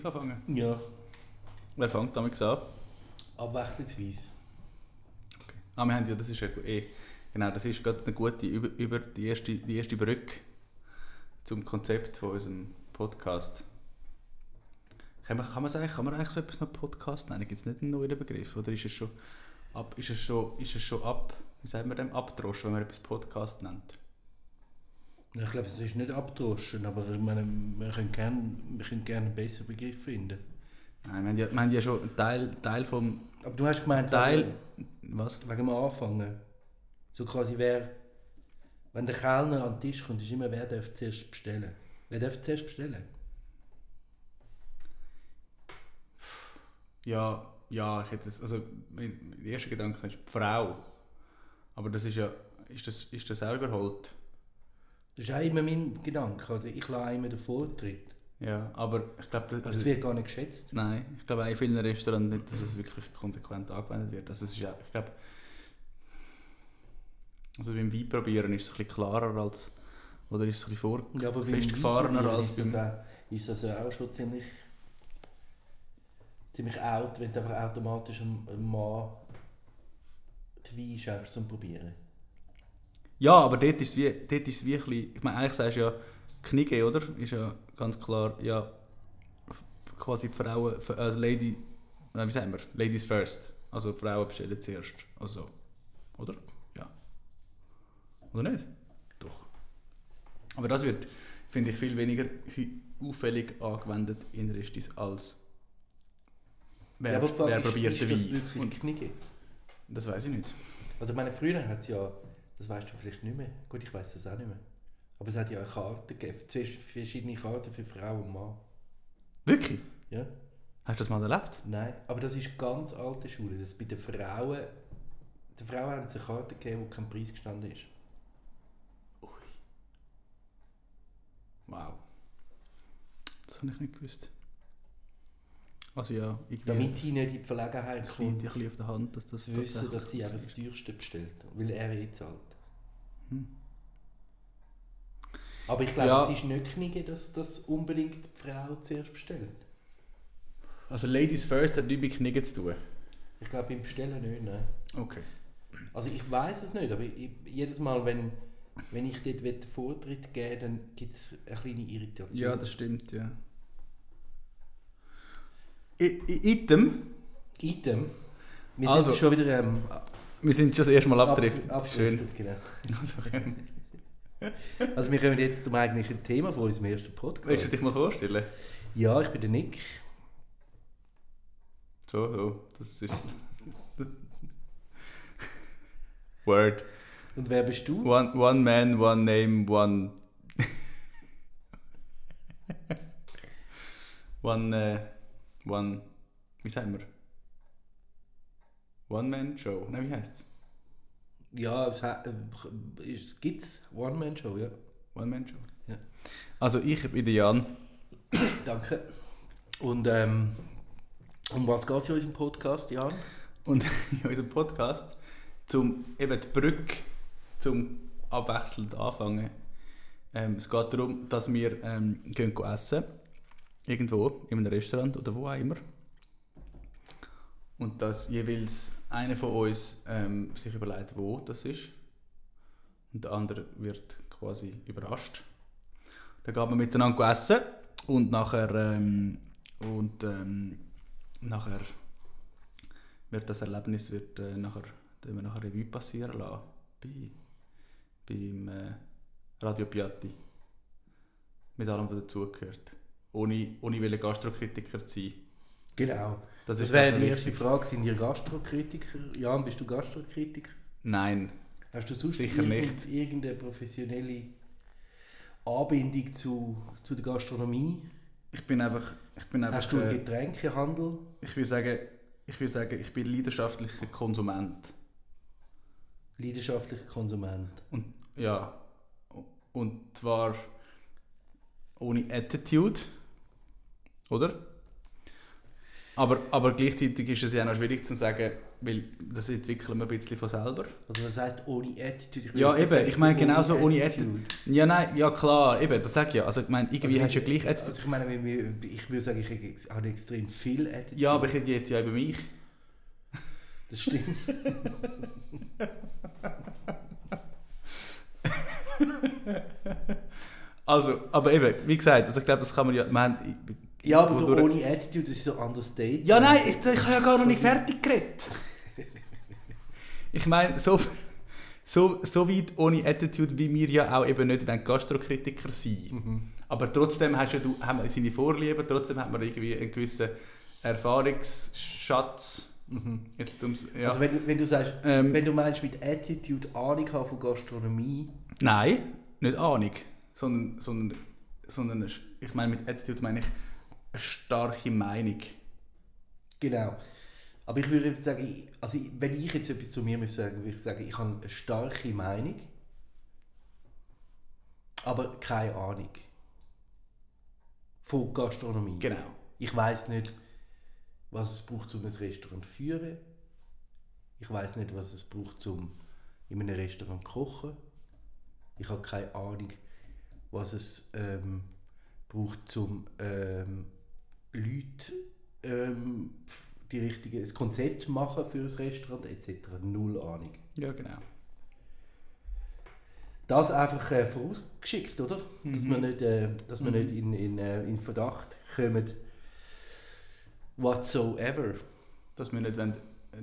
Sich anfangen? Ja, Wer fängt damit an? abwechslungsweise. Ah, wir haben ja, das ist ja eh, genau, das ist gerade eine gute, über, über die, erste, die erste Brücke zum Konzept von unserem Podcast. Kann man, kann man, sagen, kann man eigentlich so etwas noch Podcast nennen? Gibt es nicht einen neuen Begriff? Oder ist es schon ab, ist es schon, ist es schon ab, wie sagt man dem, abdroschen, wenn man etwas Podcast nennt? Ich glaube, es ist nicht abdroschen, aber ich meine, wir können gerne wir können gerne einen besseren Begriff finden. Nein, wir haben ja, wir haben ja schon einen Teil, Teil vom, Aber du hast gemeint, Teil, was? wegen, wegen dem Anfangen. So quasi wer, wenn der Kellner an den Tisch kommt, ist immer, wer darf zuerst bestellen. Wer darf zuerst bestellen? Ja, ja, ich hätte das, also mein mein erster Gedanke ist die Frau. Aber das ist ja, ist das, ist das auch überholt? Das ist auch immer mein Gedanke. Also ich lasse immer den Vortritt. Ja, aber ich glaube, Das also, wird gar nicht geschätzt. nein, ich glaube auch in vielen Restaurants nicht, dass es wirklich konsequent angewendet wird. Also es ist ja, ich glaube, also beim Weinprobieren ist es ein bisschen klarer als, oder ist es ein bisschen vor, Ja, aber beim festgefahrener als ist das, beim, auch, ist das auch schon ziemlich, ziemlich out, wenn du einfach automatisch einem Mann die Wein schenkst zum Probieren. Ja, aber dort ist es wie, dort ist es wie ein bisschen, ich meine, eigentlich sagst du ja, Knigge, oder? Ist ja ganz klar, ja, quasi die Frauen, also Lady, äh, wie sagen wir, Ladies first. Also Frauen bestellen zuerst. Also, so. oder? Ja. Oder nicht? Doch. Aber das wird, finde ich, viel weniger auffällig angewendet in Restis als wer, ja, aber wer ist, probiert ist den das wirklich Und Knigge? das weiß ich nicht. Also meine früher hat es ja, das weißt du vielleicht nicht mehr, gut ich weiß das auch nicht mehr, aber es hat ja eine Karte gegeben, zwei verschiedene Karten für Frau und Mann. Wirklich? Ja? Hast du das mal erlebt? Nein, aber das ist ganz alte Schule, das bei den Frauen, den Frauen haben eine Karte gegeben, wo kein Preis gestanden ist. Wow. Das habe ich nicht gewusst. Also ja, irgendwie Damit sie nicht in die Verlegenheit kommt, bisschen auf der Hand, dass das wissen, dass sie eben das teuerste bestellt, weil er eh zahlt. Hm. Aber ich glaube, Ja. es ist nicht Knigge, dass das unbedingt die Frau zuerst bestellt. Also Ladies First hat nichts mit Knicken zu tun. Ich glaube, beim Bestellen nicht, nein. Okay. Also ich weiß es nicht, aber ich, jedes Mal, wenn, wenn ich dort den Vortritt gebe, dann gibt es eine kleine Irritation. Ja, das stimmt, ja. I I Item, Item. Wir Also- sind schon wieder ähm, wir sind schon das erste Mal abgedriftet. ab- Das ist schön. Genau. Also, Also wir kommen jetzt zum eigentlichen Thema von unserem ersten willst du Podcast. dich mal vorstellen? Ja, ich bin der Nick. So, so. Das ist. Word. Und wer bist du? One, one man, one name, one. one, äh, one. Wie sagen wir? One Man Show. Nein, wie heißt es? Ja, es, es One-Man-Show, ja. One Man Show. Ja. Also ich bin der Jan. Danke. Und ähm, um was geht es in unserem Podcast, Jan? Und in unserem Podcast, zum eben die Brücke zum abwechselnd anfangen. Ähm, es geht darum, dass wir ähm, gehen essen. Irgendwo, in einem Restaurant oder wo auch immer. Und dass jeweils einer von uns ähm, sich überlegt, wo das ist. Und der andere wird quasi überrascht. Dann geht man miteinander essen und nachher, ähm, und, ähm, nachher wird das Erlebnis wird, äh, nachher, wir nachher Revue passieren lassen bei, beim äh, Radio Piatti. Mit allem, was dazugehört. Ohne, ohne Gastrokritiker zu sein. Genau. Das, Das wäre die erste. Frage. Sind ihr Gastrokritiker? Jan, bist du Gastrokritiker? Nein, Hast du sonst Sicher irgend- irgendeine professionelle Anbindung zu, zu der Gastronomie? ich bin einfach... Ich, bin einfach, Hast du einen Getränkehandel? ich, will sagen, ich will sagen, ich bin leidenschaftlicher Konsument. Leidenschaftlicher Konsument. Und ja, und zwar ohne Attitude, oder? Aber, aber gleichzeitig ist es ja noch schwierig zu sagen, weil das entwickeln wir ein bisschen von selber. Also das heisst ohne Attitude? Ich Ja, eben, sagen, ich meine genauso ohne Attitude. Ja, nein, ja klar, eben, das sag ich ja. Also ich meine, irgendwie Also, hast du ja gleich Attitude. Also ich meine, ich würde sagen, ich habe extrem viel Attitude. Ja, aber ich rede jetzt ja über mich. Das stimmt. Also, aber eben, wie gesagt, also ich glaube, das kann man ja... Haben, Ja, aber so durch- ohne Attitude, das ist so understated. Ja, nein, ich, ich habe ja gar noch nicht fertig geredet. Ich meine, so, so, so weit ohne Attitude, wie wir ja auch eben nicht wollen Gastrokritiker sein Mhm. Aber trotzdem hast ja du, haben wir seine Vorlieben, trotzdem hat man irgendwie einen gewissen Erfahrungsschatz. Jetzt ums, ja. Also wenn, du- wenn du sagst, Ähm, wenn du meinst mit Attitude Ahnung haben von Gastronomie, Nein, nicht Ahnung, sondern, sondern, sondern ich meine mit Attitude meine ich eine starke Meinung. genau. Aber ich würde jetzt sagen, also wenn ich jetzt etwas zu mir muss sagen, würde ich sagen, ich habe eine starke Meinung, aber keine Ahnung von Gastronomie. Genau. Ich weiß nicht, was es braucht, um ein Restaurant zu führen. Ich weiß nicht, was es braucht, um in einem Restaurant zu kochen. Ich habe keine Ahnung, was es ähm, braucht, um ähm, Leute ähm, die richtige, das Konzept machen für ein Restaurant etc. Null Ahnung. Ja, genau. Das einfach äh, vorausgeschickt, oder? Dass Mhm. wir nicht, äh, dass wir nicht in, in, äh, in Verdacht kommen, whatsoever. Dass wir nicht wollen,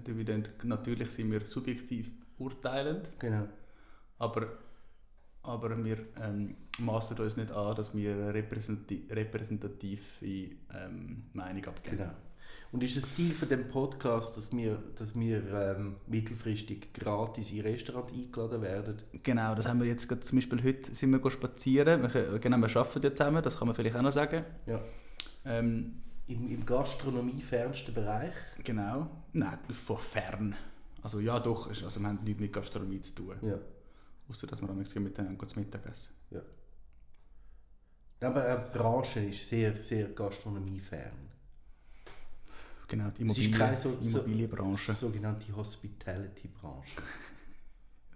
dividend, natürlich sind wir subjektiv urteilend, Genau. aber, aber wir ähm, maßen uns nicht an, dass wir eine repräsentati repräsentative ähm, Meinung abgeben. genau. Und ist das Ziel von dem Podcast, dass wir, dass wir ähm, mittelfristig gratis in Restaurant eingeladen werden? Genau, das haben wir jetzt gerade, zum Beispiel heute sind wir spazieren, wir, genau, wir arbeiten ja zusammen, das kann man vielleicht auch noch sagen. Ja. Ähm, Im, im gastronomiefernsten Bereich. genau, nein, von fern. Also ja doch, also wir haben nichts mit Gastronomie zu tun, Ja. außer dass wir am nächsten miteinander zu Mittag essen. ja. Aber die Branche ist sehr, sehr gastronomiefern. Genau, die Es ist Immobilien, keine so, so, Immobilienbranche. sogenannte Hospitality-Branche.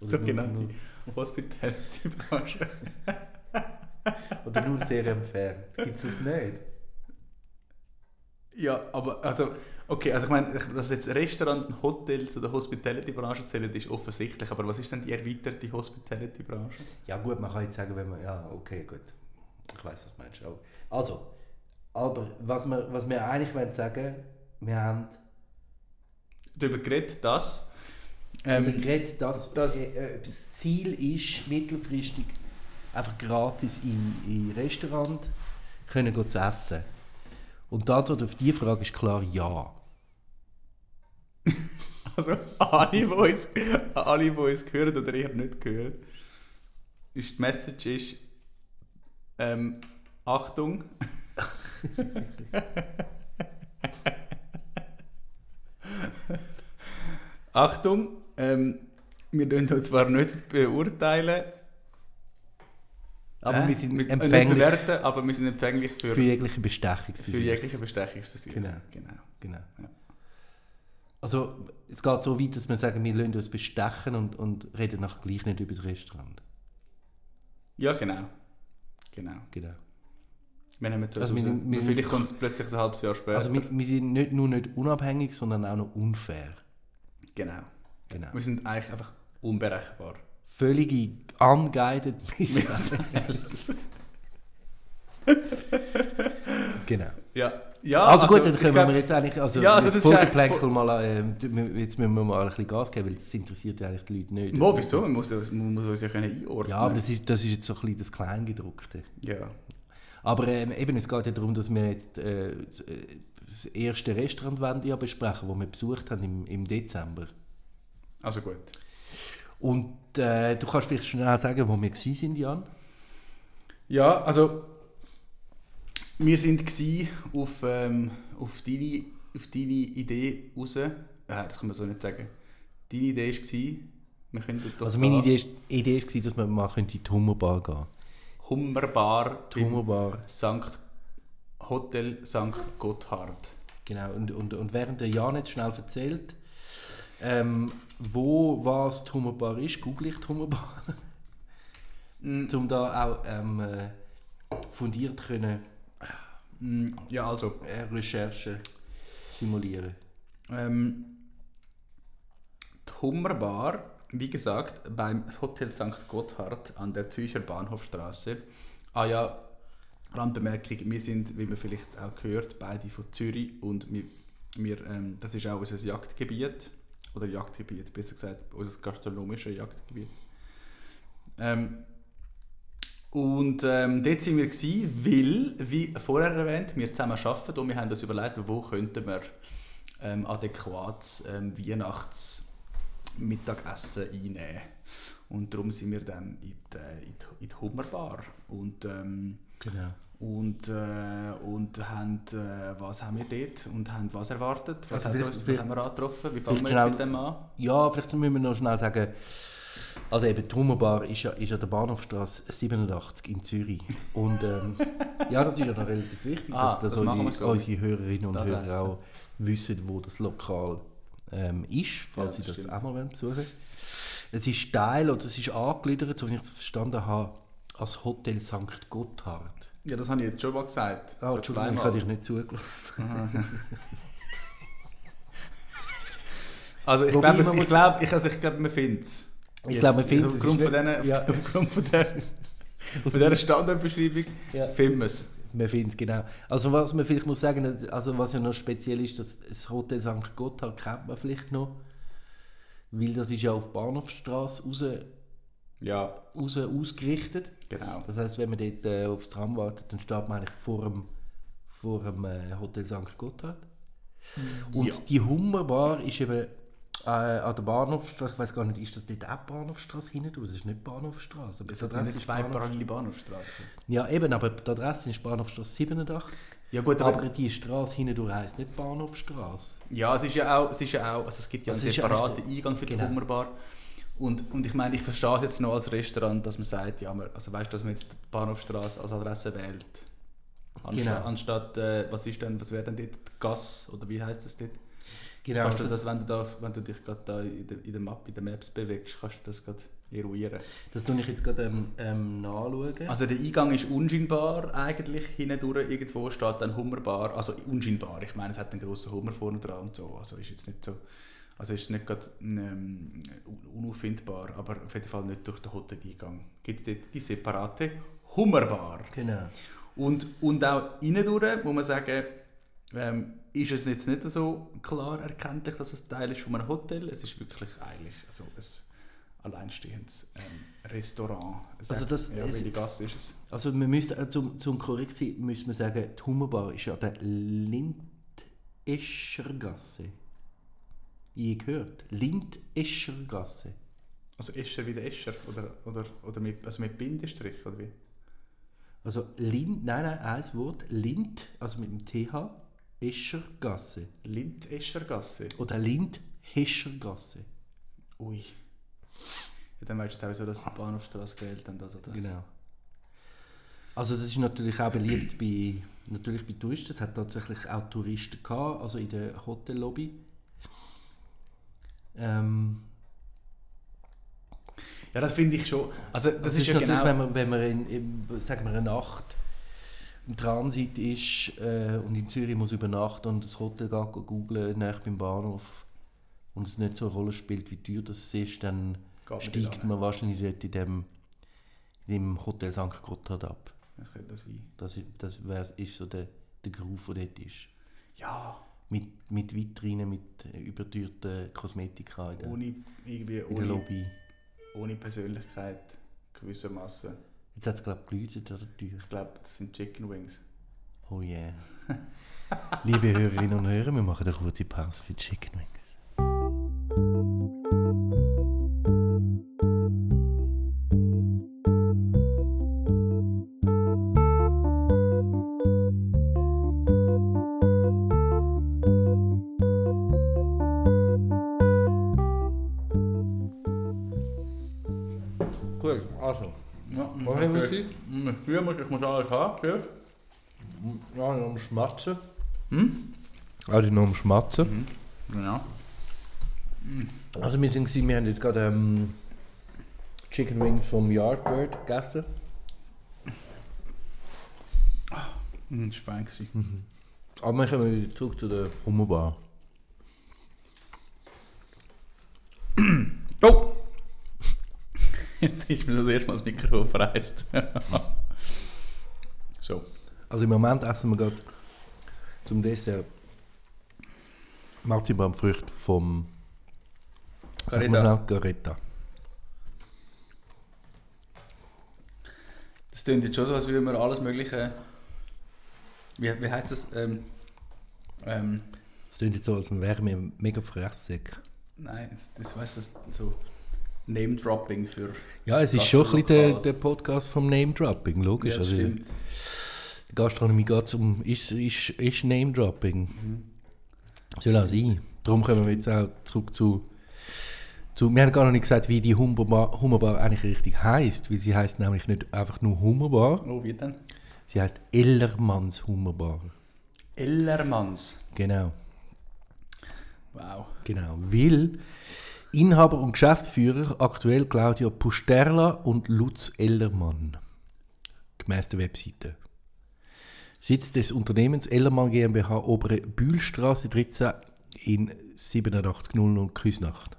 Sogenannte Hospitality-Branche. Oder nur sehr entfernt. Gibt es das nicht? Ja, aber also, okay, also ich meine, dass jetzt Restaurant, Hotels oder Hospitality-Branche zählen, ist offensichtlich, aber was ist denn die erweiterte Hospitality-Branche? Ja gut, man kann jetzt sagen, wenn man... Ja, okay, gut. Ich weiß, was du meinst. Aber, also, aber was wir, was wir eigentlich wollen sagen, wir haben Darüber geredet, dass ähm, ähm, geredet, dass das- äh, äh, das Ziel ist, mittelfristig einfach gratis in, in Restaurant können zu essen. Und die Antwort auf diese Frage ist klar ja. also alle, die uns, alle, die uns hören oder eher nicht hören, ist die Message ist, ähm, Achtung, Achtung, ähm, wir können uns zwar nicht beurteilen, Aber äh, wir sind mit, äh, nicht empfänglich bewerten, aber wir sind empfänglich für, für jegliche Bestechungsversuche. für jegliche Bestechungsversuche. Genau. genau. Genau. Ja. Also es geht so weit, dass wir sagen, wir lassen uns bestechen und, und reden nachher gleich nicht über das Restaurant. Ja, genau. Genau. Genau. Wir nehmen das Also wir sind- wir Vielleicht kommt es plötzlich ein halbes Jahr später. Also wir, wir sind nicht nur nicht unabhängig, sondern auch noch unfair. genau. Genau. Wir sind eigentlich einfach unberechenbar. Völlige unguided Missiles. genau. Ja. Ja Also, gut, dann ich können glaub- wir jetzt eigentlich, also Ja, also das Vogelplänkel mal, äh, jetzt müssen wir mal ein bisschen Gas geben, weil das interessiert ja eigentlich die Leute nicht. Mo, wieso? Man muss, man muss uns ja können einordnen Ja, aber das ist, das ist jetzt so ein bisschen das Kleingedruckte. Ja. Aber ähm, eben, es geht ja darum, dass wir jetzt äh, das, äh, erste Restaurant ja besprechen, das wir besucht haben im, im Dezember. Also gut. Und äh, du kannst vielleicht schnell sagen, wo wir sind, Jan? Ja, also wir sind gsi auf, ähm, auf, deine, auf deine Idee raus. Äh, das kann man so nicht sagen. Deine Idee war, wir könnten dort Also meine. Idee, Idee war, dass wir mal in die Hummerbar gehen Hummerbar Die Hummerbar. Sankt Hotel St. Gotthard. Genau, und, und, und während der Jan jetzt schnell erzählt, Ähm, wo was die Hummerbar ist, google ich die Hummerbar. Mm, um da auch ähm, äh, fundiert können ja, also. äh, Recherchen simulieren. Ähm, die Hummerbar, wie gesagt, beim Hotel St. Gotthard an der Zürcher Bahnhofstraße. Ah ja, Randbemerkung, wir sind, wie man vielleicht auch gehört, beide von Zürich und wir, wir, ähm, das ist auch unser Jagdgebiet, oder Jagdgebiet, besser gesagt, unser gastronomisches Jagdgebiet. Ähm, und ähm, dort sind wir gewesen, weil, wie vorher erwähnt, wir zusammen arbeiten und wir haben uns überlegt, wo könnten wir ähm, adäquates ähm, Weihnachtsmittagessen einnehmen. Und darum sind wir dann in die, äh, in die, in die Hummerbar. Und, ähm, Genau. und, äh, und haben, äh, was haben wir dort und haben was erwartet? Was, Also vielleicht- uns, was haben wir angetroffen? Wie fangen wir jetzt mit dem an? Ja, vielleicht müssen wir noch schnell sagen, also eben die Hummerbar ist ja, ist ja der Bahnhofstrasse 87 in Zürich. Und ähm, ja, das ist ja noch relativ wichtig, Ah, dass, dass das unsere, unsere Hörerinnen und Hörer auch wissen, wo das Lokal ähm, ist, falls Ja, sie das stimmt. auch mal wollen besuchen Es ist Teil, oder es ist angegliedert, so wie ich das verstanden habe, als Hotel St. Gotthard. Ja, das habe ich jetzt schon mal gesagt. Ah, Entschuldigung, ich habe dich nicht zugelassen. Also ich Wobei glaube, ich glaube, ich, also ich glaube, man findet es. Ich glaube, man findet es. Aufgrund von, diesen, ja. aufgrund von, der, von dieser Standardbeschreibung Ja. finden wir es. Man findet es, genau. Also was man vielleicht muss sagen, also was ja noch speziell ist, dass das Hotel St. Gotthard kennt man vielleicht noch, weil das ist ja auf Bahnhofstrasse raus, Ja, raus ausgerichtet. genau. Das heißt, wenn man dort äh, aufs Tram wartet, dann steht man eigentlich vor dem, vor dem äh, Hotel St. Gotthard. Und Ja. die Hummerbar ist eben äh, an der Bahnhofstrasse, ich weiß gar nicht, ist das dort auch die Bahnhofstrasse hinten? Das ist nicht Bahnhofstrasse. aber Es die Adresse ist zwei parallele Bahnhofstraßen. Ja, eben, aber die Adresse ist Bahnhofstrasse 87. Ja gut, Aber, aber, die Straße hindurch heisst nicht Bahnhofstraße. ja, es ist ja auch, es ist ja auch, also es gibt ja Also einen ja separaten eigentlich- Eingang für die genau. Hummerbar. Und, und ich meine, ich verstehe es jetzt noch als Restaurant, dass man sagt, ja, man, also weißt, dass man jetzt die Bahnhofstraße als Adresse wählt. Anstatt, Genau. anstatt äh, was ist denn, was wäre denn dort Gas oder wie heißt das dort? Genau. kannst du das, das, wenn du, da, wenn du dich gerade da in der, in der Map, in der Maps bewegst, kannst du das gerade eruieren. das tue ich jetzt gerade ähm, ähm, nachschauen. Also der Eingang ist unscheinbar eigentlich, hindurch irgendwo steht dann Hummerbar, also unscheinbar, ich meine es hat einen grossen Hummer vorne dran und so, also ist jetzt nicht so, also ist nicht gerade ähm, unauffindbar, aber auf jeden Fall nicht durch den Hoteleingang. Gibt es dort die separate Hummerbar. genau. Und, und auch innen durch muss man sagen, ähm, ist es jetzt nicht so klar erkenntlich, dass es Teil ist von einem Hotel. Es ist wirklich eigentlich also ein alleinstehendes ähm, Restaurant. Also das- ja, es- Gasse ist es? Also wir müssen, äh, zum, zum korrekt sein, müssen wir sagen, die Hummerbar ist ja der Lindeschergasse. Je gehört. Lindeschergasse. Also Escher wie der Escher oder, oder, oder mit, also mit Bindestrich oder wie? Also Lind, nein, nein, ein Wort. Lind, also mit dem TH, Eschergasse. Lind-Eschergasse. Oder Lindheschergasse. Ui. Ja, dann weißt du jetzt auch so, dass die Bahnhofstrasse gewählt haben als Adresse. Genau. Also das ist natürlich auch beliebt bei, natürlich bei Touristen. Es hat tatsächlich auch Touristen gehabt, also in der Hotellobby. Ähm, Ja, das finde ich schon. Also das, das ist, ist, ja natürlich, genau... wenn man, wenn man in, in, sagen wir, eine Nacht im Transit ist äh, und in Zürich muss übernachten und das Hotel geht go googlen, nach beim Bahnhof und es nicht so eine Rolle spielt, wie teuer das ist, dann Geht man steigt man wahrscheinlich dort in dem, in dem Hotel St. Gotthard ab. Das könnte sein. Das, ist- das wär, ist so der, der Groove, der dort ist. Ja, Mit, mit Vitrinen, mit äh, überteuerten Kosmetika in der, ohne irgendwie in der ohne, Lobby. ohne Persönlichkeit gewissermaßen. Jetzt hat es, glaube ich, geläutet an der Tür. Ich glaube, das sind Chicken Wings. Oh yeah. Liebe Hörerinnen und Hörer, wir machen eine kurze Pause für Chicken Wings. Gell? Ja, noch am Schmatzen. Hm? Also noch am Schmatzen. Genau. Also wir sind gewesen, wir haben jetzt gerade ähm, Chicken Wings vom Yardbird gegessen. Das war fein. gewesen. Aber wir kommen wieder zurück zu der Hummerbar. Oh! Jetzt ist mir das erste Mal das Mikrofon verreist. so. Also im Moment essen wir gerade zum Dessert Marzipanfrüchte vom Garetta. Garetta. Das klingt jetzt schon so, als würden wir alles Mögliche. Wie, wie heißt das? Ähm, ähm, Das klingt jetzt so, als wären wir mega Fresssäcke. nein, das, das weißt du, so Name-Dropping für. Ja, es ist schon ein bisschen der, der Podcast vom Name-Dropping, logisch. Ja, das also, stimmt. die Gastronomie geht es um, ist, ist, ist Name-Dropping. Mhm. Soll auch sein. Darum kommen wir jetzt auch zurück zu, zu... Wir haben gar noch nicht gesagt, wie die Hummerbar, Hummerbar eigentlich richtig heisst. Weil sie heisst nämlich nicht einfach nur Hummerbar, Oh, wie denn? sie heisst Ellermanns Hummerbar. Ellermanns. Genau, Wow. genau. Weil Inhaber und Geschäftsführer aktuell Claudia Pusterla und Lutz Ellermann. Gemäß der Webseite. Sitz des Unternehmens Ellermann GmbH Obere Bühlstraße 13 in 8700 Küsnacht.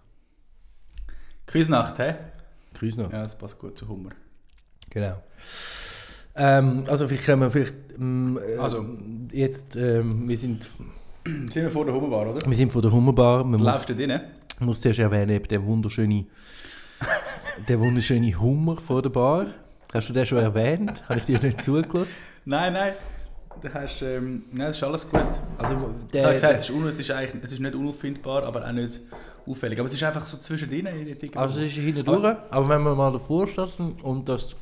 Küsnacht, hä? Küsnacht. Ja, das passt gut zu Hummer. Genau. Ähm, also vielleicht können wir vielleicht ähm, äh, Also. jetzt, ähm, wir sind, Sind wir vor der Hummerbar, oder? wir sind vor der Hummerbar. Man Du läufst da rein. Muss zuerst erwähnen, eben der wunderschöne, der wunderschöne Hummer vor der Bar. Hast du den schon erwähnt? Habe ich dir nicht zugelassen? Nein, nein. Du hast, ähm, nein, das ist alles gut. Also Ich habe der, gesagt, der, es ist, un es, ist eigentlich, es ist nicht unauffindbar, aber auch nicht auffällig. Aber es ist einfach so zwischendrin. der also es ist hinten durch, aber wenn wir mal davor stehen und das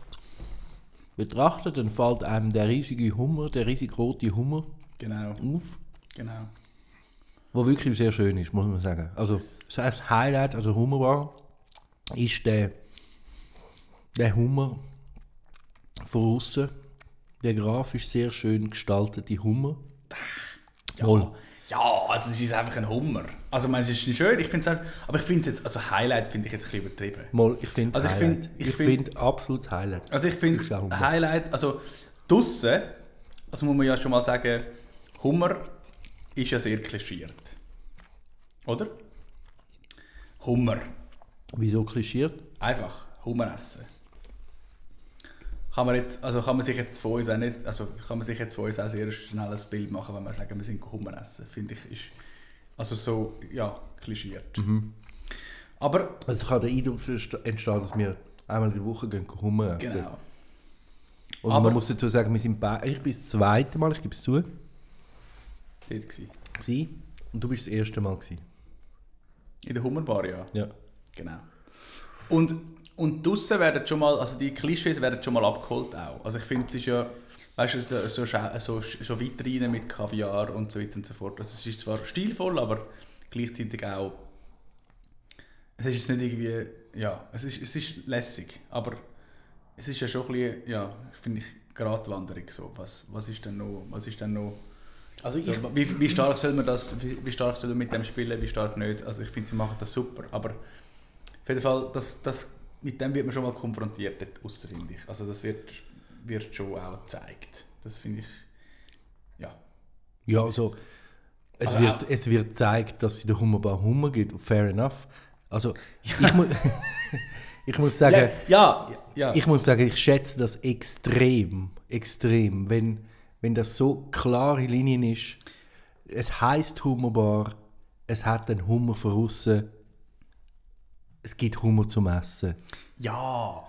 betrachten, dann fällt einem der riesige Hummer, der riesig rote Hummer Genau, auf. genau. Wo wirklich sehr schön ist, muss man sagen. Also das heißt Highlight, also Hummerbar, ist der, der Hummer von außen, der grafisch sehr schön gestaltete Hummer. Ja, Wohl. ja, also es ist einfach ein Hummer. Also ich meine, es ist schön, ich auch, aber ich finde es jetzt, also Highlight finde ich jetzt ein bisschen übertrieben. Mal, ich finde Also ich ich ich find- finde absolut Highlight. Also ich finde Hummer. Highlight, also draussen, also muss man ja schon mal sagen, Hummer ist ja sehr klischiert. Oder? Hummer. Wieso klischiert? Einfach Hummer essen. Kann man, jetzt, also kann man sich jetzt von uns auch nicht, also kann man sich jetzt von uns auch sehr schnell ein Bild machen, wenn wir sagen, wir sind Hummer essen, finde ich, ist also so, ja, klischiert. Mhm. Aber, Also kann der Eindruck entstehen, dass wir einmal in der Woche gehen Hummer essen. genau, Und Aber- man muss dazu sagen, wir sind bei, ich bin das zweite Mal, ich gebe es zu, dort gewesen. gewesen, und du bist das erste Mal gewesen. In der Hummerbar, ja. Ja. Genau. Und, und draussen werden schon mal, also die Klischees werden schon mal abgeholt auch. Also ich finde, es ist ja, weißt du, so, so, so Vitrinen mit Kaviar und so weiter und so fort. Also es ist zwar stilvoll, aber gleichzeitig auch, es ist nicht irgendwie, ja, es ist, es ist lässig, aber es ist ja schon ein bisschen, ja, finde ich, Gratwanderung so. Was, was ist denn noch, was ist denn noch, Also so, wie, wie stark soll man das, wie, wie stark soll man mit dem spielen, wie stark nicht. Also ich finde, sie machen das super, aber auf jeden Fall, das, das, mit dem wird man schon mal konfrontiert aussen, finde ich. Also das wird, wird schon auch gezeigt. Das finde ich, ja. Ja, also es, Aber wird, es wird gezeigt, dass es in der Hummerbar Hummer gibt. Fair enough. Also ich, mu ich muss sagen, ja, ja, ja. ich muss sagen, ich schätze das extrem, extrem, wenn, wenn das so klare Linien ist. Es heißt Hummerbar, es hat einen Hummer von außen, es gibt Hummer zum Essen. Ja,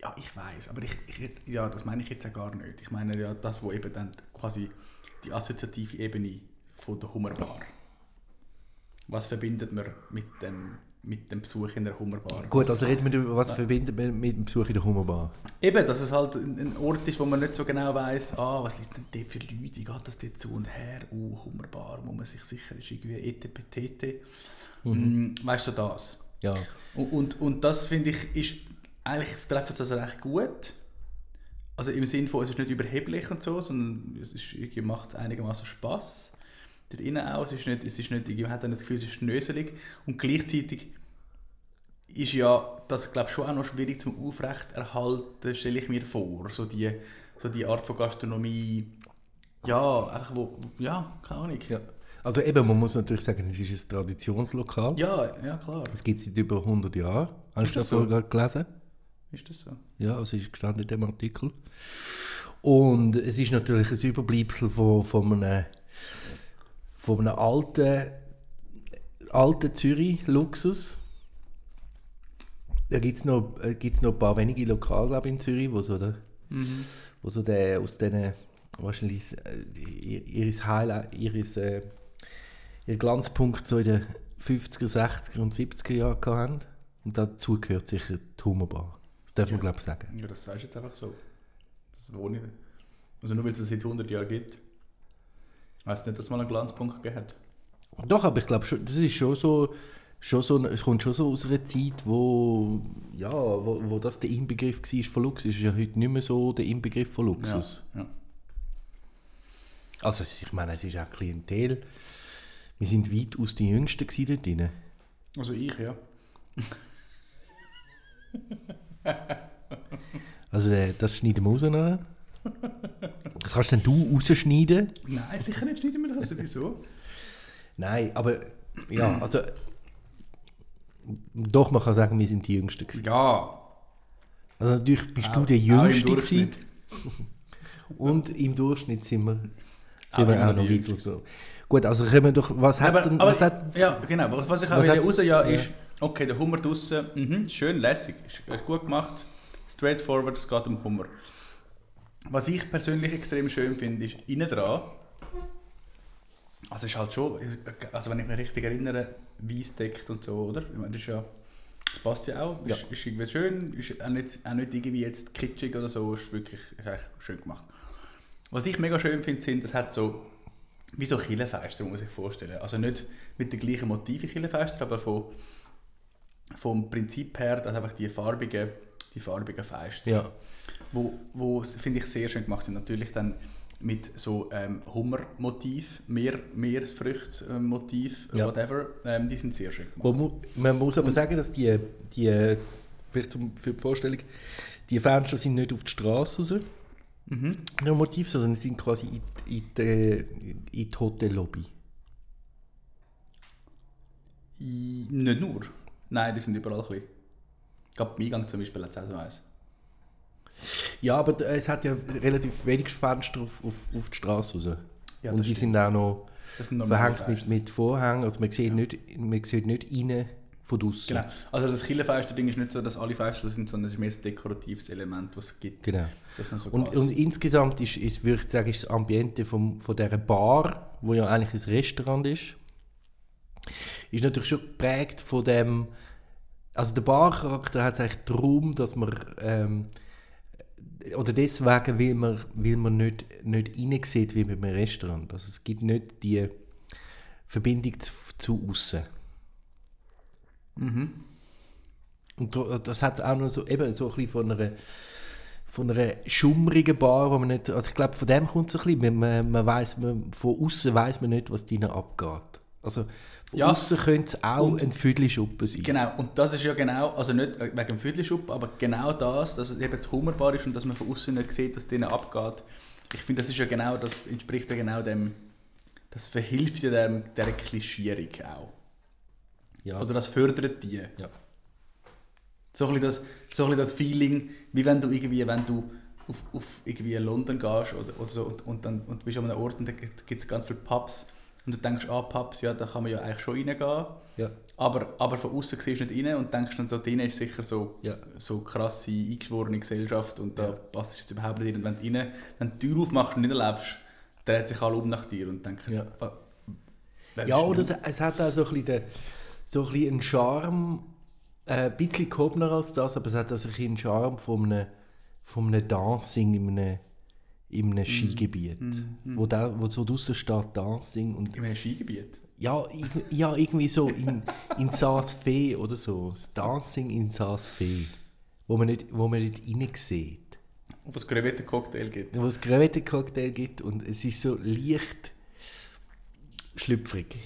ja, ich weiß, aber ich, ich, ja, das meine ich jetzt ja gar nicht. Ich meine ja das, wo eben dann quasi die assoziative Ebene von der Hummerbar. Was verbindet man mit dem, mit dem Besuch in der Hummerbar? Gut, also reden wir über, was verbindet man mit dem Besuch in der Hummerbar? Eben, dass es halt ein Ort ist, wo man nicht so genau weiß, ah, was ist denn dort für Leute, wie geht das dort zu und her, uh, Hummerbar, wo man sich sicher ist, irgendwie ETPTT. Mhm. Weißt du das? Ja. Und, und, und das finde ich, ist, eigentlich treffen sie das recht gut. Also im Sinne von, es ist nicht überheblich und so, sondern es ist, irgendwie macht einigermaßen Spaß. Dort innen auch. Es ist nicht, es ist nicht, man hat dann das Gefühl, es ist schnöselig. Und gleichzeitig ist ja das, glaube ich, schon auch noch schwierig zum Aufrechterhalten, stelle ich mir vor. So die, so die Art von Gastronomie, ja, einfach wo, ja, keine Ahnung. Ja. Also eben, man muss natürlich sagen, es ist ein Traditionslokal. Ja, ja, klar. Es gibt es seit über 100 Jahren. Hast Ist du das so? gelesen? Ist das so? Ja, also ist gestanden in dem Artikel. Und es ist natürlich ein Überbleibsel von, von einem, von einem alten, alten Zürich-Luxus. Da gibt es noch, äh, gibt's noch ein paar wenige Lokale, glaube ich, in Zürich, wo so, der, Mhm. wo so der, aus diesen, wahrscheinlich äh, ihr- ihres Highlight, ihres, äh, ihr Glanzpunkt so in den 50er, 60er und 70er Jahren haben. Und dazu gehört sicher die Hummerbar. Das darf man, glaube ich, sagen. Ja, das sagst du jetzt einfach so. Das wohne ich. Also nur weil es es seit 100 Jahren gibt. Heißt nicht, dass mal einen Glanzpunkt gegeben hat. Doch, aber ich glaube das ist schon so, schon so, es kommt schon so aus einer Zeit, wo, ja, wo, wo das der Inbegriff war von Luxus. Es ist ja heute nicht mehr so der Inbegriff von Luxus. Ja, ja. Also ich meine, es ist auch Klientel. Wir sind weitaus die Jüngsten gewesen dort drin. Also ich, ja. Also äh, das schneiden wir raus nachher. Das kannst denn du rausschneiden? Nein, sicher nicht, schneiden wir das. Wieso? Nein, aber ja, also doch, man kann sagen, wir sind die Jüngsten gewesen. Ja. Also natürlich bist du Auch- der auch im Jüngste gewesen. Und im Durchschnitt sind wir, Auch sind wir immer auch noch weit aus. Gut, also können wir doch, was hat Aber, denn, was hat, ja, genau. Was, was ich auch wieder raus ja, ja. ist, okay, der Hummer draussen, mhm, schön, lässig, ist ist gut gemacht, straightforward, es geht um Hummer. Was ich persönlich extrem schön finde, ist innen dran, also ist halt schon, also wenn ich mich richtig erinnere, weiß deckt und so, oder? Ich meine, das ja, das passt ja auch, ist, ist irgendwie schön, ist auch nicht, auch nicht irgendwie jetzt kitschig oder so, ist wirklich ist eigentlich schön gemacht. Was ich mega schön finde, sind, das hat so wie so Killenfeister, muss sich vorstellen. Also nicht mit den gleichen Motiven Killenfeister, aber von, vom Prinzip her, dass einfach die farbigen, die farbigen Feister, ja, wo, wo finde ich sehr schön gemacht sind. Natürlich dann mit so ähm, Hummermotiv, Meer, Meeresfrüchtmotiv, Ja. whatever, ähm, die sind sehr schön gemacht. mu- man muss aber sagen, dass die, die vielleicht zum, für die Vorstellung, die Fenster sind nicht auf die Straße raus, Mhm. der Motiv, sondern sie sind quasi in, in, die, in die Hotellobby. Nicht nur. Nein, die sind überall ein bisschen. Ich glaube, beim Eingang zum Beispiel hat es auch so eins. Ja, aber d- es hat ja relativ wenig Fenster auf, auf, auf die Straße raus. Ja, Und das die stimmt. sind auch noch Das verhängt mit, Fenster. mit Vorhängen, also man sieht, nicht, man sieht nicht rein von draussen. Genau. Also das Killenfeister-Ding ist nicht so, dass alle Feister sind, sondern es ist mehr ein dekoratives Element, was es gibt. Genau. Das so Und, und insgesamt ist, ist, würde ich sagen, ist das Ambiente vom, von dieser Bar, wo ja eigentlich ein Restaurant ist, ist natürlich schon geprägt von dem, also der Barcharakter hat es eigentlich darum, dass man, ähm, oder deswegen will man, will man nicht, nicht reinsieht wie beim Restaurant. Also es gibt nicht die Verbindung zu, zu außen. Mhm. Und das hat auch noch so, eben so ein bisschen von einer, von einer schummrigen Bar, wo man nicht, also ich glaube, von dem kommt es ein bisschen, man, man weiss, man, von außen weiß man nicht, was drinnen abgeht. Also Ja. außen könnte es auch Und- ein Viertelschuppen sein. Genau, und das ist ja genau, also nicht wegen dem Viertelschuppen, aber genau das, dass es eben Hummerbar ist und dass man von außen nicht sieht, was drinnen abgeht. Ich finde, das ist ja genau, das entspricht ja genau dem, das verhilft ja dem, der Klischierung auch. Ja. Oder das fördert die. Ja. So ein das, so ein das Feeling, wie wenn du irgendwie, wenn du auf, auf irgendwie London gehst oder, oder so und, und, dann, und bist an einem Ort und da gibt es ganz viele Pubs und du denkst, ah, Pubs, ja, da kann man ja eigentlich schon reingehen. Ja. Aber, aber von außen siehst du nicht rein und denkst dann so, drinnen ist sicher so, Ja. so krasse, eingeschworene Gesellschaft und da Ja. passt du jetzt überhaupt nicht rein. Und wenn du, rein, wenn die Tür aufmachst und nicht erlebst, dreht sich alle um nach dir und denken, Ja. so, ah, Ja, oder es, es hat auch so ein bisschen, den, so ein bisschen einen Charme, äh, ein bisschen gehobener als das, aber es hat auch so ein bisschen einen Charme von einem, von einem Dancing in einem, in Mhm. einem Skigebiet. Wo, da, wo so draussen steht Dancing und In einem Skigebiet. ja, ja irgendwie so in, in Saas-Fee oder so. Das Dancing in Saas-Fee. Wo man nicht, wo man nicht rein sieht. Wo es Crevetten-Cocktail gibt. Wo es Crevetten-Cocktail gibt und es ist so leicht, schlüpfrig.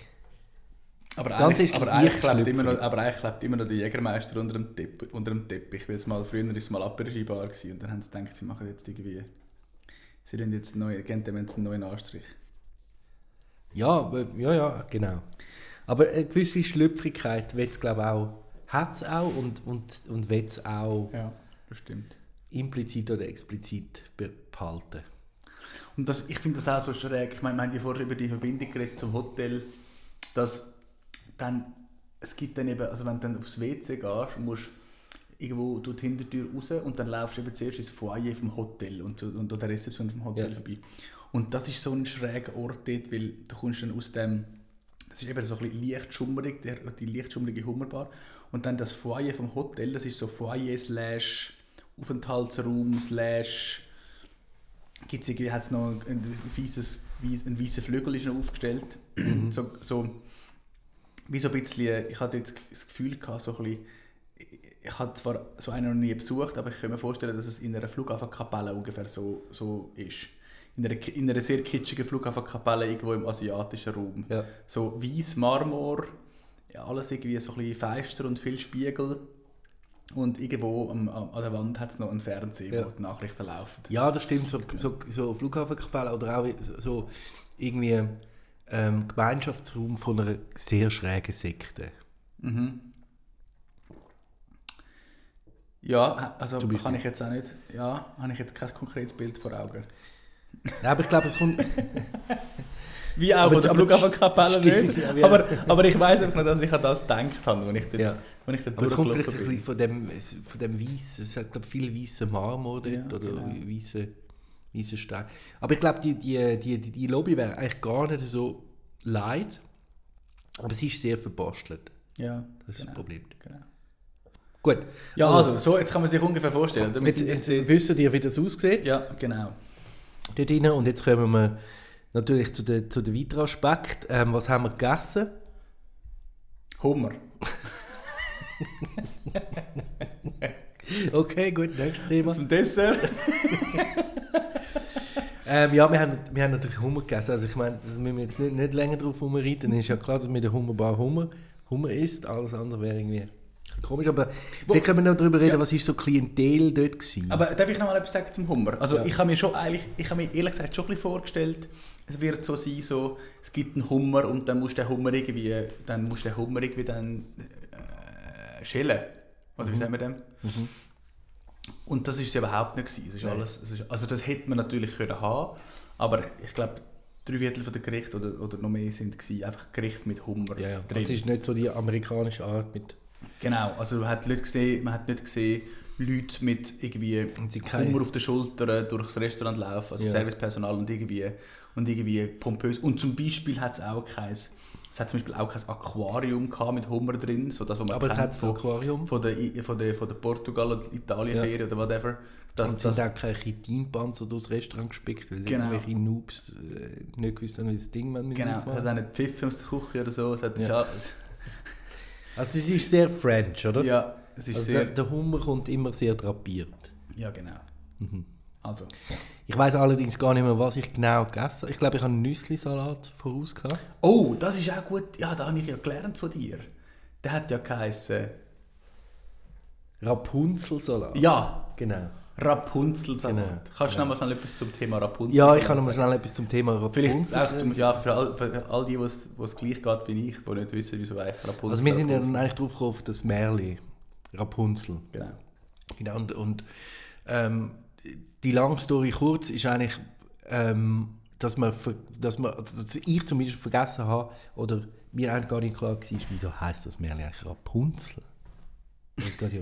Aber eigentlich, ist aber, eigentlich klebt immer noch, aber eigentlich klebt immer noch der Jägermeister unter dem, Tepp, unter dem Teppich. Weil es mal, früher war es mal gewesen und dann haben sie gedacht, sie machen jetzt irgendwie... Sie wollen jetzt neu, geben dem jetzt einen neuen Anstrich. Ja, aber- ja, ja, genau. Aber eine gewisse Schlüpfrigkeit wird es, glaube ich, auch, hat es auch und, und, und wird es auch Ja, das stimmt. implizit oder explizit be- behalten. Und das, ich finde das auch so schräg. Ich meine, wir haben ja vorher über die Verbindung geredet zum Hotel, dass dann, es gibt dann eben, also wenn du dann aufs WC gehst, musst du irgendwo durch die Hintertür raus und dann laufst du eben zuerst ins Foyer vom Hotel und, zu, und an der Rezeption vom Hotel Ja. vorbei. Und das ist so ein schräger Ort dort, weil du kommst dann aus dem, das ist eben so ein bisschen leicht schummerig, der, die leicht schummerige Hummerbar. Und dann das Foyer vom Hotel, das ist so Foyer slash Aufenthaltsraum slash gibt es irgendwie, hat's noch ein weißes, ein weißer Flügel ist noch aufgestellt. so, so, wie so ein bisschen, ich hatte jetzt das Gefühl gehabt, so ein bisschen, ich habe zwar so einen noch nie besucht, aber ich kann mir vorstellen, dass es in einer Flughafenkapelle ungefähr so, so ist. In einer, in einer sehr kitschigen Flughafenkapelle irgendwo im asiatischen Raum. Ja. So weiß Marmor, ja, alles irgendwie so ein bisschen feister und viel Spiegel. Und irgendwo am, am, an der Wand hat es noch einen Fernseher, Ja. wo die Nachrichten laufen. Ja, das stimmt. So, so, so Flughafenkapelle oder auch so, so irgendwie ähm, Gemeinschaftsraum von einer sehr schrägen Sekte. Mhm. Ja, also kann ich jetzt auch nicht. Ja, habe ich jetzt kein konkretes Bild vor Augen. Nein, aber ich glaube, es kommt. Wie auch Aber- von der aber Flughafenkapelle nicht. ja. Aber, aber ich weiß einfach nicht, dass ich an das gedacht habe, wenn ich dort, Ja. wenn ich dort Aber es kommt vielleicht ein bisschen von dem, von dem Weiss. Es hat, glaube viel weißen Marmor dort Ja, oder genau. weiße, weiße Steine. Aber ich glaube, die, die, die, die, die Lobby wäre eigentlich gar nicht so leid. Aber sie ist sehr verbastelt. Ja, Das ist genau, das Problem. Genau. Gut. Ja, also, so, jetzt kann man sich ungefähr vorstellen. Jetzt, jetzt jetzt- wisst ihr, wie das aussieht. ja, genau. dort rein. Und jetzt kommen wir natürlich zu den, zu den weiteren Aspekten. Ähm, was haben wir gegessen? Hummer. Okay, gut, nächstes Thema. Zum Dessert. Ähm, ja, wir haben, wir haben natürlich Hummer gegessen. Also ich meine, das müssen wir jetzt nicht, nicht länger drauf rumreiten. Dann ist ja klar, dass mit der Hummerbar Hummer, Hummer isst. Alles andere wäre irgendwie komisch. Aber vielleicht können wir noch darüber reden, Ja. was ist so Klientel dort gewesen. Aber darf ich noch mal etwas sagen zum Hummer? Also Ja. ich habe mir schon eigentlich, ich habe mir ehrlich gesagt schon ein bisschen vorgestellt, es wird so sein, so, es gibt einen Hummer und dann musst du den Hummer irgendwie, dann musst du den Hummer irgendwie dann äh, schälen. Oder wie sagen wir dem? Und das ist es überhaupt nicht gewesen. Es ist Nein. alles, es ist, also das hätte man natürlich können haben, aber ich glaube drei Viertel von der Gerichte oder, oder noch mehr sind gewesen, einfach Gerichte mit Hummer ja, ja. Das ist nicht so die amerikanische Art mit... Genau, also man hat, Leute gesehen, man hat nicht gesehen, Leute mit irgendwie Und Hummer auf den Schultern durchs Restaurant laufen, also Ja. Servicepersonal und irgendwie, und irgendwie pompös. Und zum Beispiel hat es auch kein, es hat zum Beispiel auch kein Aquarium gehabt mit Hummer drin, so das, was man Aber es kennt hat ein von, Aquarium. von der, von der, von der Portugal- oder Italien-Ferie oder whatever. Das, und das, sind auch keine Chitinpanzer durchs Restaurant gespickt, weil Genau. irgendwelche Noobs äh, nicht gewusst haben, wie das Ding man genau, es hat auch nicht Pfiff aus der Küche oder so. Es hat, Ja. Also es ist sehr French, oder? ja, es ist Also sehr... der, der Hummer kommt immer sehr drapiert. ja, genau. Mhm. Also, Ich weiß allerdings gar nicht mehr, was ich genau gegessen habe. Ich glaube, ich habe einen Nüssli-Salat voraus gehabt. Oh, das ist auch gut. Ja, da habe ich ja gelernt von dir. Der hat ja geheißen. Rapunzel-Salat. Ja, Genau. Rapunzel-Salat. Genau, Kannst du genau. noch mal schnell etwas zum Thema Rapunzel Ja, ich kann noch mal sagen? schnell etwas zum Thema Rapunzel Vielleicht auch zum, sagen. ja, für, all, für all die, was es gleich geht wie ich, die nicht wissen, wieso eigentlich Rapunzel Also wir sind ja Rapunzel- dann eigentlich drauf gekommen auf das Märli. Rapunzel. Genau. Genau, und, und ähm, die lange Story kurz ist eigentlich, ähm, dass, man, dass, man, also dass ich zumindest vergessen habe, oder mir eigentlich gar nicht klar war, wieso heisst das Märchen eigentlich Rapunzel? Es geht ja,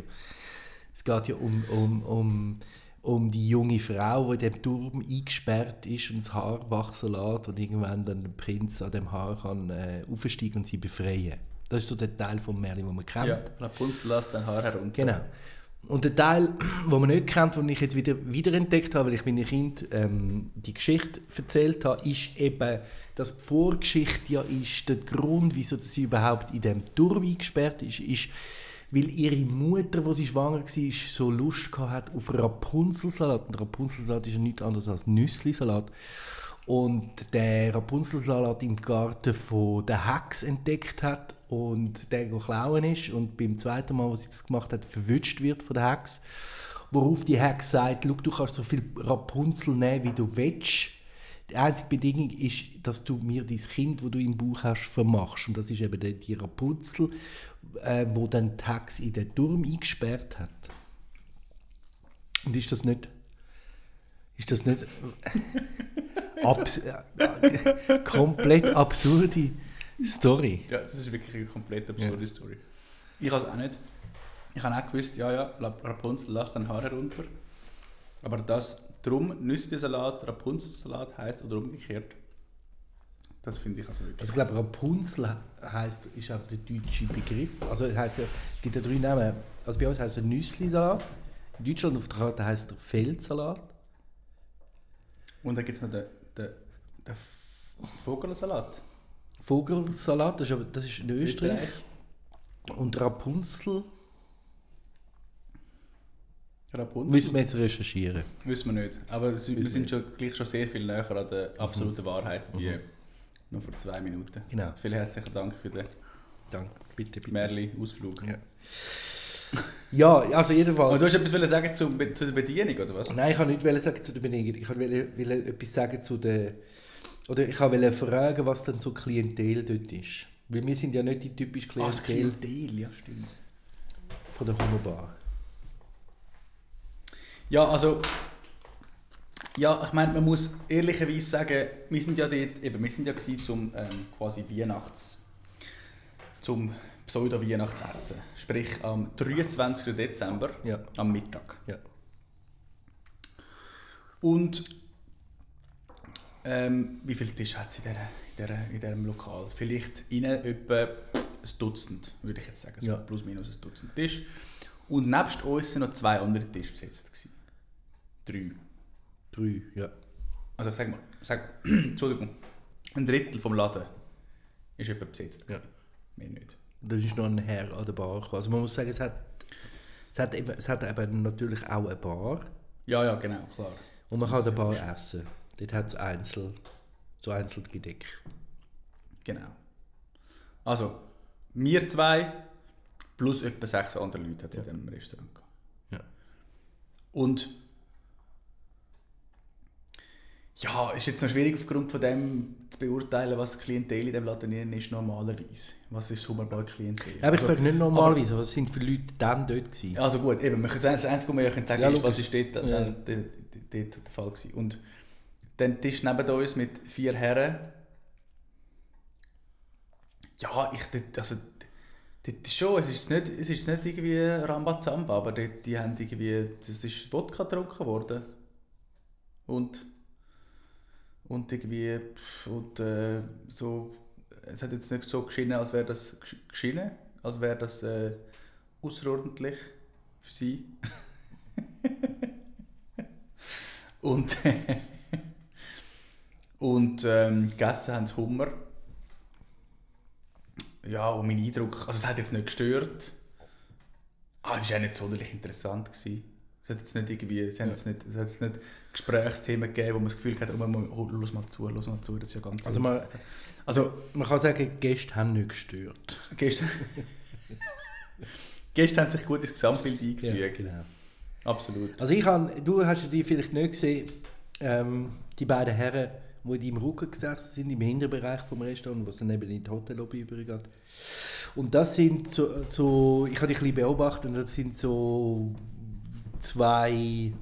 es geht ja um, um, um, um die junge Frau, die in dem Turm eingesperrt ist und das Haar wachsen lässt und irgendwann dann der Prinz an dem Haar kann äh, aufsteigen und sie befreien. Das ist so der Teil vom Märchen, den man kennt. Ja, Rapunzel lässt dein Haar herunter. Genau. Und der Teil, den man nicht kennt, den ich jetzt wieder wiederentdeckt habe, weil ich meinen Kind ähm, die Geschichte erzählt habe, ist eben, dass die Vorgeschichte ja ist, der Grund, wieso sie überhaupt in diesem Turm eingesperrt ist, ist, weil ihre Mutter, wo sie schwanger war, so Lust hat auf Rapunzelsalat. Und Rapunzelsalat ist ja nichts anderes als Nüsslisalat. und der Rapunzelsalat im Garten von der Hex entdeckt hat und der klauen ist und beim zweiten Mal, wo sie das gemacht hat, verwünscht wird von der Hex. Worauf die Hex sagt, du kannst so viel Rapunzel nehmen, wie du willst. Die einzige Bedingung ist, dass du mir dein Kind, wo du im Bauch hast, vermachst. Und das ist eben die Rapunzel, äh, wo dann Hex in den Turm eingesperrt hat. Und ist das nicht... Ist das nicht... abs äh, komplett absurde Story. Ja, das ist wirklich eine komplett absurde ja. Story. Ich habe es auch nicht. Ich habe auch gewusst, ja, ja, Rapunzel, lass dein Haar herunter. Aber das drum Nüssli-Salat, Rapunzel-Salat heisst oder umgekehrt, das finde ich also wirklich. Also ich glaube, Rapunzel heisst, ist auch der deutsche Begriff. Also es heißt ja, es gibt ja drei Namen. Also bei uns heißt er Nüssli-Salat. In Deutschland auf der Karte heißt er Feldsalat. Und dann gibt es noch den, den, den Vogelsalat. Vogelsalat, das ist, aber, das ist in Österreich. Österreich. Und Rapunzel. Rapunzel. Müssen wir jetzt recherchieren? Müssen wir nicht. Aber wir sind schon, gleich schon sehr viel näher an der absoluten. Wahrheit wie mhm. Noch vor zwei Minuten. Genau. Vielen herzlichen Dank für den Dank. Bitte, bitte. Merli-Ausflug. Ja. ja, also jedenfalls. Und du hast etwas sagen zu, zu der Bedienung, oder was? Nein, ich wollte nicht sagen zu der Bedienung. Ich wollte etwas sagen zu der oder ich wollte fragen, was denn so Klientel dort ist. Weil wir sind ja nicht die typische Klientel. Ah, Klientel, ja stimmt. Von der Homobar. Ja, also... Ja, ich meine, man muss ehrlicherweise sagen, wir sind ja dort, eben, wir sind ja zum ähm, quasi Weihnachts... zum Pseudo-Weihnachtsessen. Sprich am 23. Dezember, ja. am Mittag. Ja. Und ähm, wie viele Tische hat es in, dieser, in, in diesem Lokal? Vielleicht innen etwa ein Dutzend, würde ich jetzt sagen. So ja. Plus minus ein Dutzend Tisch. Und nebst uns sind noch zwei andere Tische besetzt. Gewesen. Drei. Drei, ja. Also ich sag mal, sag, Entschuldigung, ein Drittel vom Laden ist etwa besetzt. Ja. Mehr nicht. Das ist noch ein Herr an der Bar. Also man muss sagen, es hat, es hat, eben, es hat eben natürlich auch eine Bar. Ja, ja, genau, klar. Und man kann an der Bar essen. Dort hat es Einzel, so Einzelgedeck. Genau. Also, wir zwei plus etwa sechs andere Leute hat es ja. in diesem Restaurant gehabt. Ja. Und ja, ist jetzt noch schwierig aufgrund von dem zu beurteilen, was Klientel in diesem Laden ist normalerweise. Was ist Hummerbar-Klientel? Ja, aber ich also, frage nicht normalerweise, aber, was sind für Leute dann dort gewesen? Also gut, eben, das Einzige, was wir sagen ja, ist, was ist dort, dann, ja. dort, dort, dort der Fall gewesen. Und dann Tisch neben uns mit vier Herren. Ja, ich, also, ist schon, es ist nicht, es ist nicht irgendwie Rambazamba, aber die, die haben irgendwie, das ist Wodka getrunken worden. Und, und irgendwie, und äh, so, es hat jetzt nicht so geschienen, als wäre das geschienen, als wäre das äh, außerordentlich für sie. und Und ähm, gegessen haben sie Hummer. Ja, und mein Eindruck, also es hat jetzt nicht gestört. Aber es war auch nicht sonderlich interessant. Gewesen. Es hat jetzt nicht irgendwie, es hat jetzt nicht, es hat jetzt nicht Gesprächsthemen gegeben, wo man das Gefühl hat, oh, oh, los mal zu, los mal zu, das ist ja ganz also man, also man kann sagen, Gäste haben nicht gestört. Gäste, Gäste haben sich gut ins Gesamtbild eingefügt. Ja, genau. Absolut. Also ich habe, du hast die vielleicht nicht gesehen, ähm, die beiden Herren die im Rücken gesessen sind, im Hinterbereich vom Restaurant, wo es dann eben in die Hotellobby übergeht. Und das sind so, so ich habe die ein bisschen beobachtet, das sind so zwei,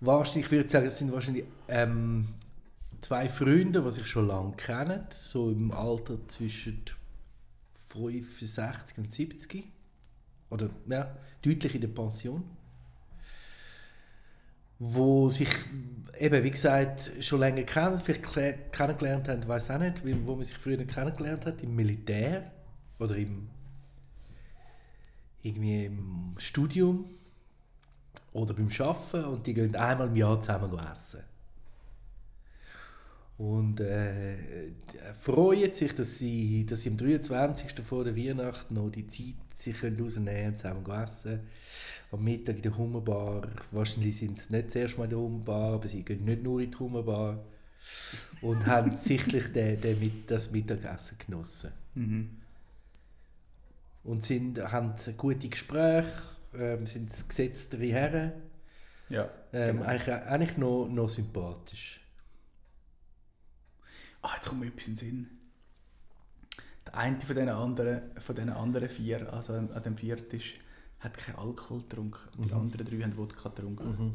wahrscheinlich, ich würde sagen, es sind wahrscheinlich ähm, zwei Freunde, die sich schon lange kennen, so im Alter zwischen 65 und 70. Oder ja, deutlich in der Pension wo sich eben, wie gesagt, schon länger kennen, vielleicht kennengelernt haben, weiß auch nicht, wo man sich früher kennengelernt hat, im Militär oder im, irgendwie im Studium oder beim Arbeiten und die gehen einmal im Jahr zusammen essen. Und äh, freuen sich, dass sie, dass sie am 23. vor der Weihnacht noch die Zeit sich rausnehmen können, zusammen essen. Am Mittag in der Hummerbar. Wahrscheinlich sind sie nicht zuerst mal in der Hummerbar, aber sie gehen nicht nur in die Hummerbar. und haben sichtlich den, den, mit- das Mittagessen genossen. Mhm. Und sind, haben gute Gespräche, ähm, sind gesetztere Herren. Ja. Ähm, genau. eigentlich, eigentlich noch, noch sympathisch. Ah, jetzt kommt mir etwas in den Sinn. Der eine von diesen anderen, von diesen anderen vier, also an dem Viertisch, hat keinen Alkohol getrunken. Und Die Mhm. anderen drei haben Wodka getrunken.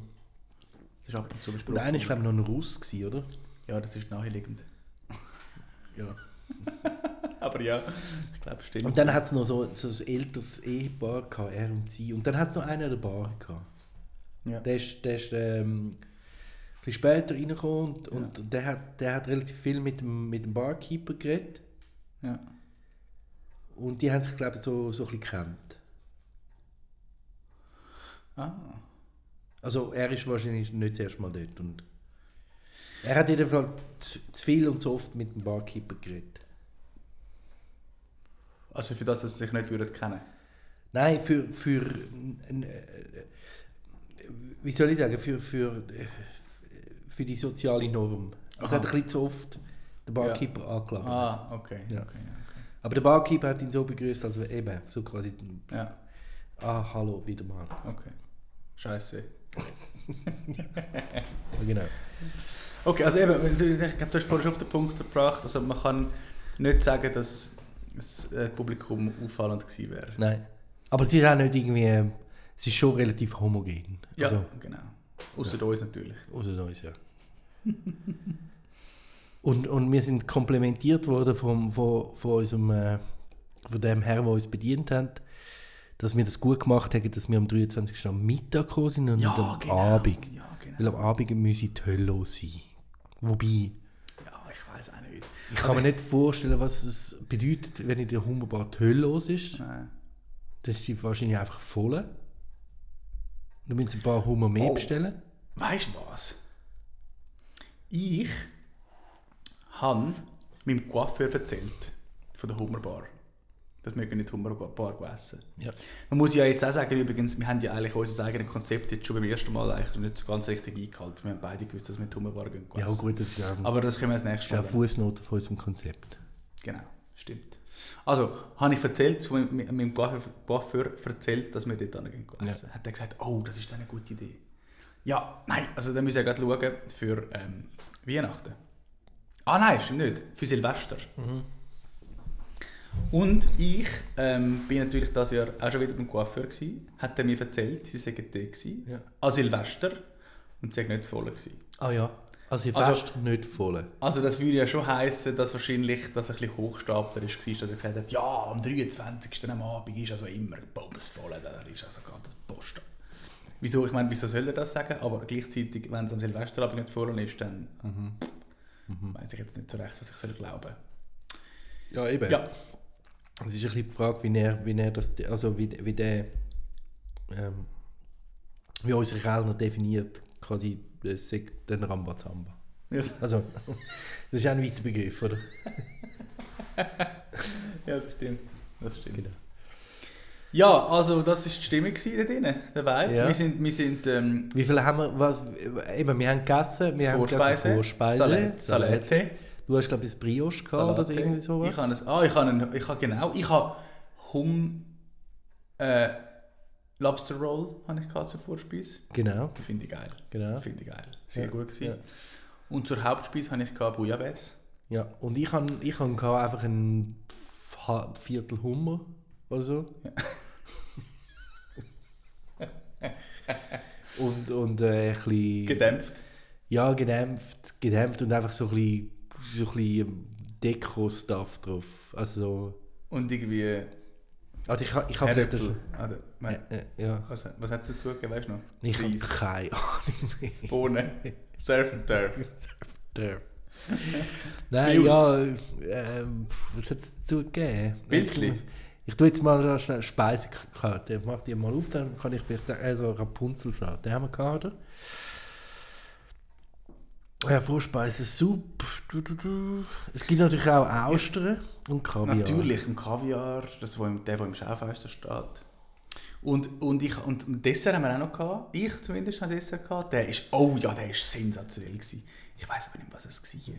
Das ist ab und zu besprochen. der eine war, glaube ich, noch ein Russ, gewesen, oder? Ja, das ist naheliegend. Ja. Aber ja, ich glaube, stimmt. Und dann hat es noch so, so ein älteres Ehepaar gehabt, er und sie. Und dann hat es noch einen an der Bar gehabt. ja. Der ist, der ist ähm, ein bisschen später reingekommen und, und der, hat, der hat relativ viel mit dem, mit dem Barkeeper geredet. ja. Und die haben sich, glaube ich, so, so ein bisschen gekannt. Ah. Also er ist wahrscheinlich nicht das erste Mal dort. Und er hat jedenfalls zu, zu viel und zu oft mit dem Barkeeper geredet. Also für das, dass sie sich nicht würden kennen Nein, für, für äh, wie soll ich sagen, für, für, äh, für die soziale Norm. Also hat ein bisschen zu oft den Barkeeper angelabert. Ah, okay. Ja. okay, Aber der Barkeeper hat ihn so begrüßt, als eben so quasi, okay. Ja, ah, hallo, wieder mal. okay. Scheiße. Ja, genau. Okay, also eben, ich glaube, du hast vorhin schon auf den Punkt gebracht, also man kann nicht sagen, dass das äh, Publikum auffallend gewesen wäre. Nein. Aber es ist auch nicht irgendwie, es ist schon relativ homogen. Ja, Also, genau. Außer uns natürlich. außer uns, ja. und, und wir sind komplimentiert worden vom, von, von unserem, äh, von dem Herrn, der uns bedient hat, dass wir das gut gemacht haben, dass wir am 23. am Mittag gekommen sind und nicht am Abend. Ja, genau. Weil am Abend müssen die Hölle sein. Wobei, Ja, ich weiß auch. Ich kann mir nicht vorstellen, was es bedeutet, wenn in der Hummerbar die Hölle los ist. Nein. Das ist sie wahrscheinlich einfach voll. Dann müssen sie ein paar Hummer mehr Oh. bestellen. Weißt du was? Ich habe meinem Coiffeur erzählt, von der Hummerbar, dass wir nicht Hummerbar essen. Ja. Man muss ja jetzt auch sagen, übrigens, wir haben ja eigentlich unser eigenes Konzept jetzt schon beim ersten Mal eigentlich nicht so ganz richtig eingehalten. Wir haben beide gewusst, dass wir Hummerbar gehen Ja, gut, das ist ja, Aber das können wir das das nächste ist ja Mal. eine Fußnote von unserem Konzept. Genau, stimmt. Also, habe ich erzählt, zu meinem- meinem Coiffeur erzählt, dass wir dort hingehen essen. Hat er gesagt, oh, das ist eine gute Idee. Ja, nein, also dann müssen wir gerade schauen für ähm, Weihnachten. Ah nein, stimmt nicht, für Silvester. Und ich ähm, bin natürlich das Jahr auch schon wieder beim Coiffeur gewesen. Hat er mir erzählt, sie seien dort gewesen, Ja. an Silvester und sie sei nicht voll gewesen. Ah ja. Also ihr Also- nicht voll. Also das würde ja schon heißen, dass wahrscheinlich das ein bisschen Hochstapler ist, war, dass er gesagt hat, ja, am 23. am Abend ist also immer bumsvoll, da ist also gerade das Post. ab. Wieso, ich meine, wieso soll er das sagen? Aber gleichzeitig, wenn es am Silvesterabend nicht voll ist, dann weiß ich jetzt nicht so recht, was ich soll glauben Ja, eben. Ja, Es ist ein bisschen die Frage, wie er, wie er das, also wie, wie der, ähm, wie unsere Kellner definiert, quasi das sagt den Rambazamba. ja, Also, das ist auch ein weiter Begriff, oder? ja das stimmt. Das stimmt. Genau. Ja, also das war die Stimmung da drinnen, der Vibe. Ja. Wir sind, wir sind ähm, Wie viel haben wir, was, eben, wir haben gegessen, wir haben gegessen Vorspeise, Vorspeise, Salat, Salate. Du hast, glaube ich, ein Brioche gehabt oder so, irgendwie sowas. Ich habe ein, ah, ich habe, einen, ich habe genau, ich habe Hum äh, Lobster Roll habe ich gehabt zur Vorspeise. Genau, finde ich geil. genau. Finde ich geil. Sehr Ja, gut gewesen. ja. Und zur Hauptspeise habe ich gehabt Bouillabaisse. Ja, und ich habe ich gehabt einfach ein Viertel Hummer oder so. und und äh, ein bisschen... Gedämpft. Ja, gedämpft, gedämpft und einfach so ein bisschen, so ein bisschen Deko-Stuff drauf. Also, Und irgendwie also ich, ich habe der- mein- Äh, äh, ja. Was, was hat es dazu gegeben, weißt du noch? Ich habe keine Ahnung mehr. Bohnen, Surf and Turf. Der. Nein, ja, ähm, was hat es dazu gegeben? Pilzli? Ich tue jetzt mal schnell Speisekarte. Ich mache die mal auf, dann kann ich vielleicht sagen, also Rapunzelsalat, den haben wir gehabt, oder? Ja, Vorspeise, du. Es gibt natürlich auch Austern und Kaviar. Natürlich, im Kaviar, das, wo im, der, der im Schaufenster steht. Und, und, ich, und ein Dessert haben wir auch noch gehabt. Ich zumindest habe ein Dessert gehabt. Der ist, oh ja, der ist sensationell gewesen. Ich weiß aber nicht, was es war.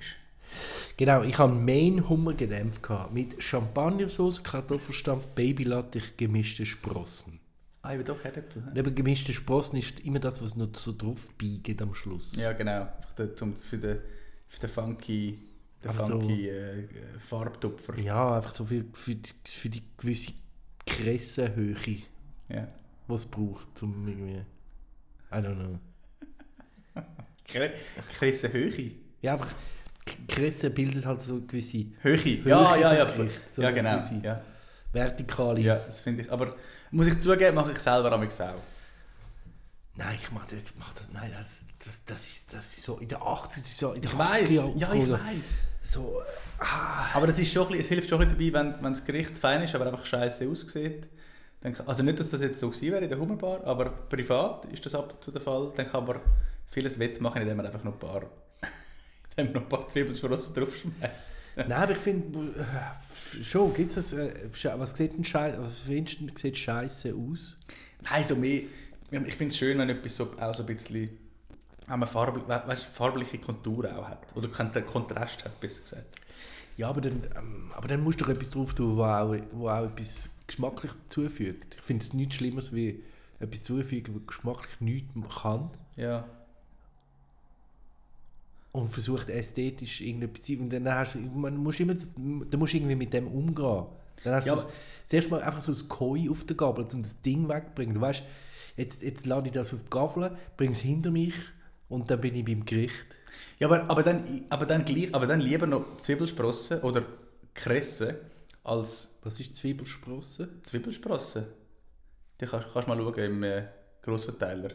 Genau, ich hatte Main Hummer gedämpft gehabt, mit Champagnersauce, Kartoffelstampf, Babylattich, gemischte Sprossen. Ah, eben doch Herdäpfel. Und eben gemischte Sprossen ist immer das, was noch so drauf biegt am Schluss. Ja, genau. Einfach der, zum, für den, für den funky, den Aber so- funky äh, Farbtupfer. Ja, einfach so für, für, die, für die gewisse Kressenhöhe, die Ja. es braucht, um irgendwie... I don't know. Kre- Kresse Höhe. Ja, einfach... Kresse bildet halt so gewisse Höhe. Ja, Höhe ja, ja. vom Gericht, so ja, genau. Ja. vertikale... ja, das finde ich. Aber muss ich zugeben, mache ich selber am auch. Nein, ich mach das, mach das, nein, das, das, das, ist, das ist so in den 80 so in den Ich 80er weiß. Jahren Ja, ich weiß. So, ah, Aber es, ist schon es hilft schon dabei, wenn, wenn das Gericht fein ist, aber einfach scheiße aussieht. Dann, also nicht, dass das jetzt so gewesen wäre in der Hummerbar, aber privat ist das ab und zu der Fall. Dann kann man vieles wettmachen, indem man einfach noch ein paar, indem man noch ein paar Zwiebelsprossen draufschmeißt. Nein, aber ich finde, äh, schon, gibt's das, äh, was sieht denn Scheiße, was findest du, sieht Scheiße aus? Nein, so mehr. Ich finde es schön, wenn etwas so, auch so ein bisschen wenn man farblich, we- weißt, farbliche Kontur auch hat. Oder kont- der Kontrast hat, besser gesagt. Ja, aber dann, ähm, aber dann musst du doch etwas drauf tun, wo auch, wo auch etwas geschmacklich zufügt. Ich finde es nichts Schlimmeres, wie etwas zufügen, was geschmacklich nichts kann Ja. Und versucht ästhetisch irgendetwas zu sein. Und dann hast du, man muss immer, das- dann musst du irgendwie mit dem umgehen. Dann hast Ja, du so, zuerst mal einfach so ein Koi auf der Gabel, um das Ding wegzubringen. Du weißt, jetzt, jetzt lade ich das auf die Gabel, bringe es hinter mich und dann bin ich beim Gericht. Ja, aber, aber, dann, aber, dann gleich, aber dann lieber noch Zwiebelsprossen oder Kresse als Was ist Zwiebelsprosse? Zwiebelsprossen. Die kannst du mal schauen im äh, Grossverteiler.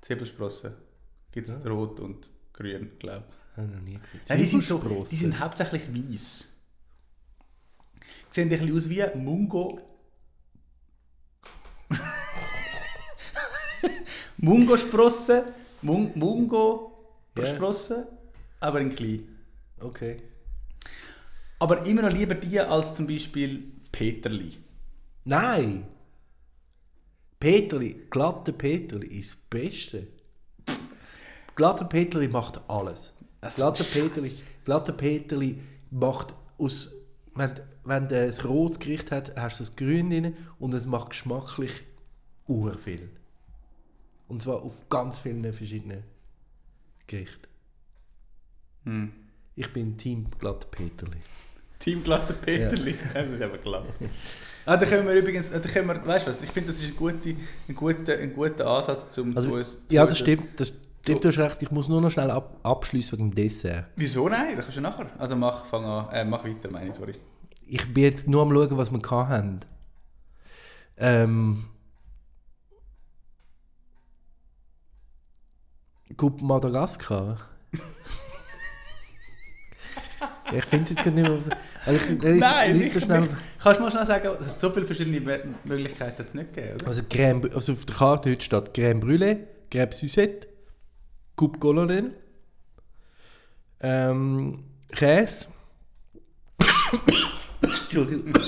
Zwiebelsprossen. Gibt es rot und grün, glaube ich. Habe noch nie gesehen. Nein, die, sind so, die sind hauptsächlich weiß. Sehen ein bisschen aus wie Mungo. Mungo-Sprossen. Mun Mungo-Sprossen, aber in klein. Okay. Aber immer noch lieber die als zum Beispiel Peterli. Nein! Peterli, glatte Peterli ist das Beste. Glatte Peterli macht alles. Das Glatte ist Peterli, glatte Peterli macht aus. Wenn, wenn du ein rotes Gericht hat, hast du das Grün drin und es macht geschmacklich ur viel. Und zwar auf ganz vielen verschiedenen Gerichten. Hm. Ich bin Team glatte Peterli. Team glatte Peterli. Das ist aber glatt. Ah, da können wir übrigens, da können wir, weißt du was, ich finde, das ist ein guter, ein guter, ein guter Ansatz, zum Also, zu uns- zu ja, das stimmt. Das stimmt, du hast recht. Ich muss nur noch schnell ab, abschließen wegen dem Dessert. Wieso nein? Das kannst du nachher. Also mach, fang an, äh, mach weiter, meine ich, sorry. Ich bin jetzt nur am schauen, was wir hatten. Ähm. Gut, Madagaskar. Ich finde es jetzt gerade nicht mehr. Was, also ich, ich, Nein, ich, so schnell. nicht. Kannst du mal schnell sagen, es hat so viele verschiedene Möglichkeiten hat es nicht gegeben, oder? Also, Crème, also auf der Karte heute steht Crème Brûlée, Crêpe Suzette, Coupe Colonel, ähm, Käse. Entschuldigung.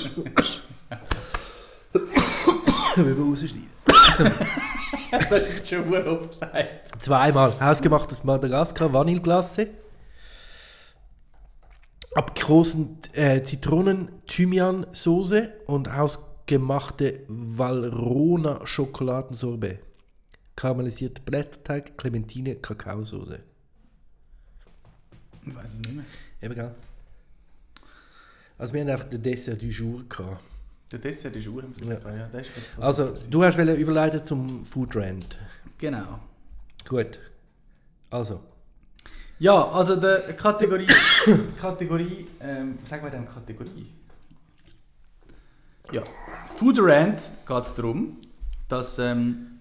Wir müssen rausschneiden. das hast du schon sehr oft gesagt. Zweimal hausgemachtes Madagaskar Vanilleglasse. Abgekosten äh, Zitronen Thymian Soße und hausgemachte Valrhona Schokoladensorbet. Karamellisierte Blätterteig, Clementine Kakaosoße. Ich weiß es nicht mehr. Eben gell? Also wir haben einfach den Dessert du jour gehabt. Der Dessert ist Uhr. Ja. Ja, der ist. Also du hast überleiten zum Food Rant. Genau. Gut. Also. Ja, also die Kategorie, Kategorie, ähm, sagen wir dann Kategorie. Ja, Food Rant geht es darum, dass, ähm,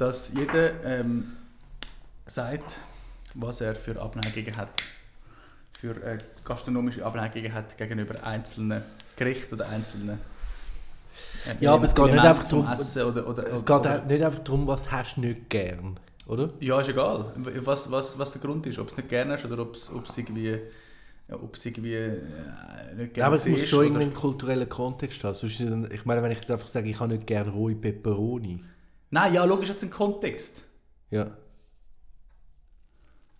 dass jeder ähm, sagt, was er für Abneigungen hat, für äh, gastronomische Abneigungen hat gegenüber einzelnen Gerichten oder einzelnen äh, Ja, aber es geht nicht einfach darum- Essen oder, oder, Es oder, geht auch nicht einfach darum, was hast du nicht gern, oder? Ja, ist egal. Was, was, was der Grund ist. Ob du es nicht gerne hast oder ob es irgendwie ob es irgendwie äh, nicht Ja, aber es muss schon oder- irgendeinen kulturellen Kontext haben. Sonst ich meine, wenn ich jetzt einfach sage, ich habe nicht gerne rohe Peperoni. Nein, ja, logisch es einen Kontext. Ja.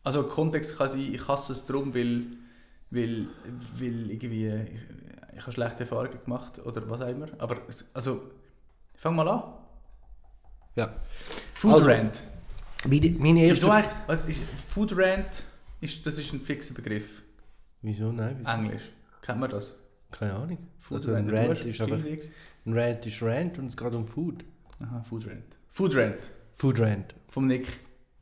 Also Kontext kann sein, ich hasse es darum, weil, weil, weil irgendwie ich, ich habe schlechte Erfahrungen gemacht oder was auch immer. Aber also, fang mal an. ja. Food Also, Rant. Meine, meine erste... Wieso eigentlich? Food Rant, ist, das ist ein fixer Begriff. Wieso? Nein, wieso? Englisch. Kennt man das? Keine Ahnung. Food Also ein Du Rant ist. Stilwegs. Ein Rant ist Rant und es geht um Food. Aha, Food Rant. Food Rant. Food Rant. Vom Nick.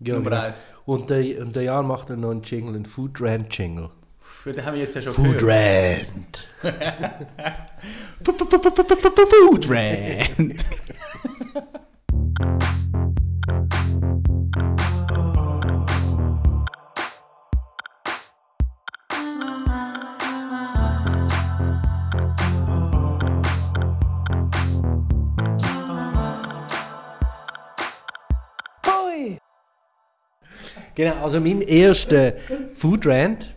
Ja, Nummer genau. 1. Und der, und der Jan macht dann noch einen Jingle, einen Food Rant Jingle. Den haben wir jetzt ja schon Food gehört. Rant. Food Rant. Genau, also mein erster Food Rant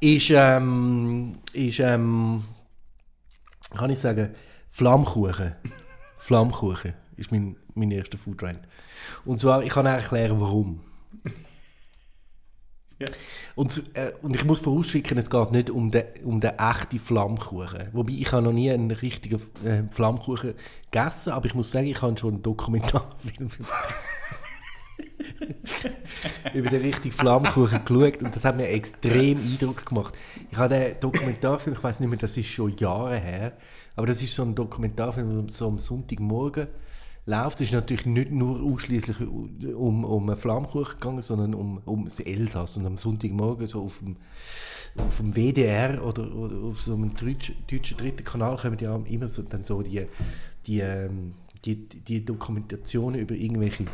ist, ähm, ist ähm, kann ich sagen, Flammkuchen. Flammkuchen ist mein, mein erster Food Rant. Und zwar, ich kann auch erklären, warum. Ja. Und, äh, und ich muss vorausschicken, es geht nicht um den, um den echten Flammkuchen. Wobei, ich habe noch nie einen richtigen äh, Flammkuchen gegessen, aber ich muss sagen, ich habe schon einen Dokumentarfilm über den richtigen Flammkuchen geschaut und das hat mir extrem Eindruck gemacht. Ich habe den Dokumentarfilm, ich weiß nicht mehr, das ist schon Jahre her, aber das ist so ein Dokumentarfilm, der so am Sonntagmorgen läuft. Es ist natürlich nicht nur ausschließlich um, um einen Flammkuchen gegangen, sondern um, um das Elsass. Und am Sonntagmorgen so auf dem, auf dem WDR oder, oder auf so einem deutschen, deutschen dritten Kanal kommen ja immer so, dann so die, die, ähm, die, die Dokumentationen über irgendwelche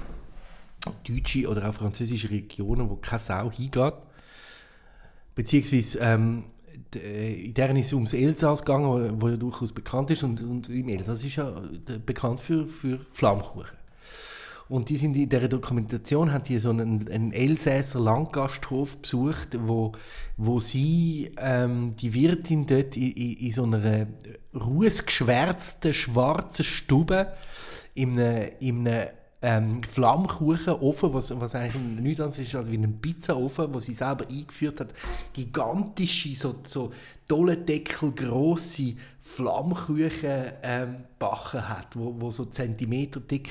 deutsche oder auch französische Regionen, wo keine Sau hingeht. Beziehungsweise ähm, d- in deren ist es ums Elsass gegangen, wo, wo ja durchaus bekannt ist. Und, und im Elsass ist ja äh, bekannt für, für Flammkuchen. Und die sind in dieser Dokumentation haben die so einen, einen Elsässer Landgasthof besucht, wo, wo sie ähm, die Wirtin dort in, in, in so einer rußgeschwärzten schwarzen Stube in einem, in einem ähm, Flammkuchenofen, was, was eigentlich nichts anderes ist als wie ein Pizzaofen, wo sie selber eingeführt hat, gigantische, so, so dollendeckelgrosse Flammkuchen ähm, backen hat, wo, wo so Zentimeter dick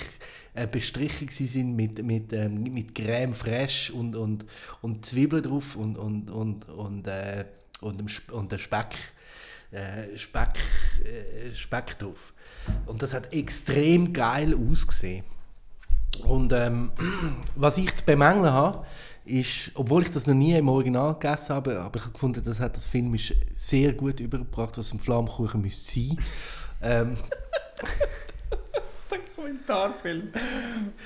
äh, bestrichen sind mit, mit, ähm, mit Creme fraiche und, und, und Zwiebeln drauf und, und, und, und, äh, und, dem Sp- und der Speck, äh, Speck, äh, Speck drauf. Und das hat extrem geil ausgesehen. Und ähm, was ich zu bemängeln habe, ist, obwohl ich das noch nie im Original gegessen habe, aber ich habe gefunden, das hat das Film ist sehr gut übergebracht, was ein Flammkuchen müsste sein. ähm, Dokumentarfilm.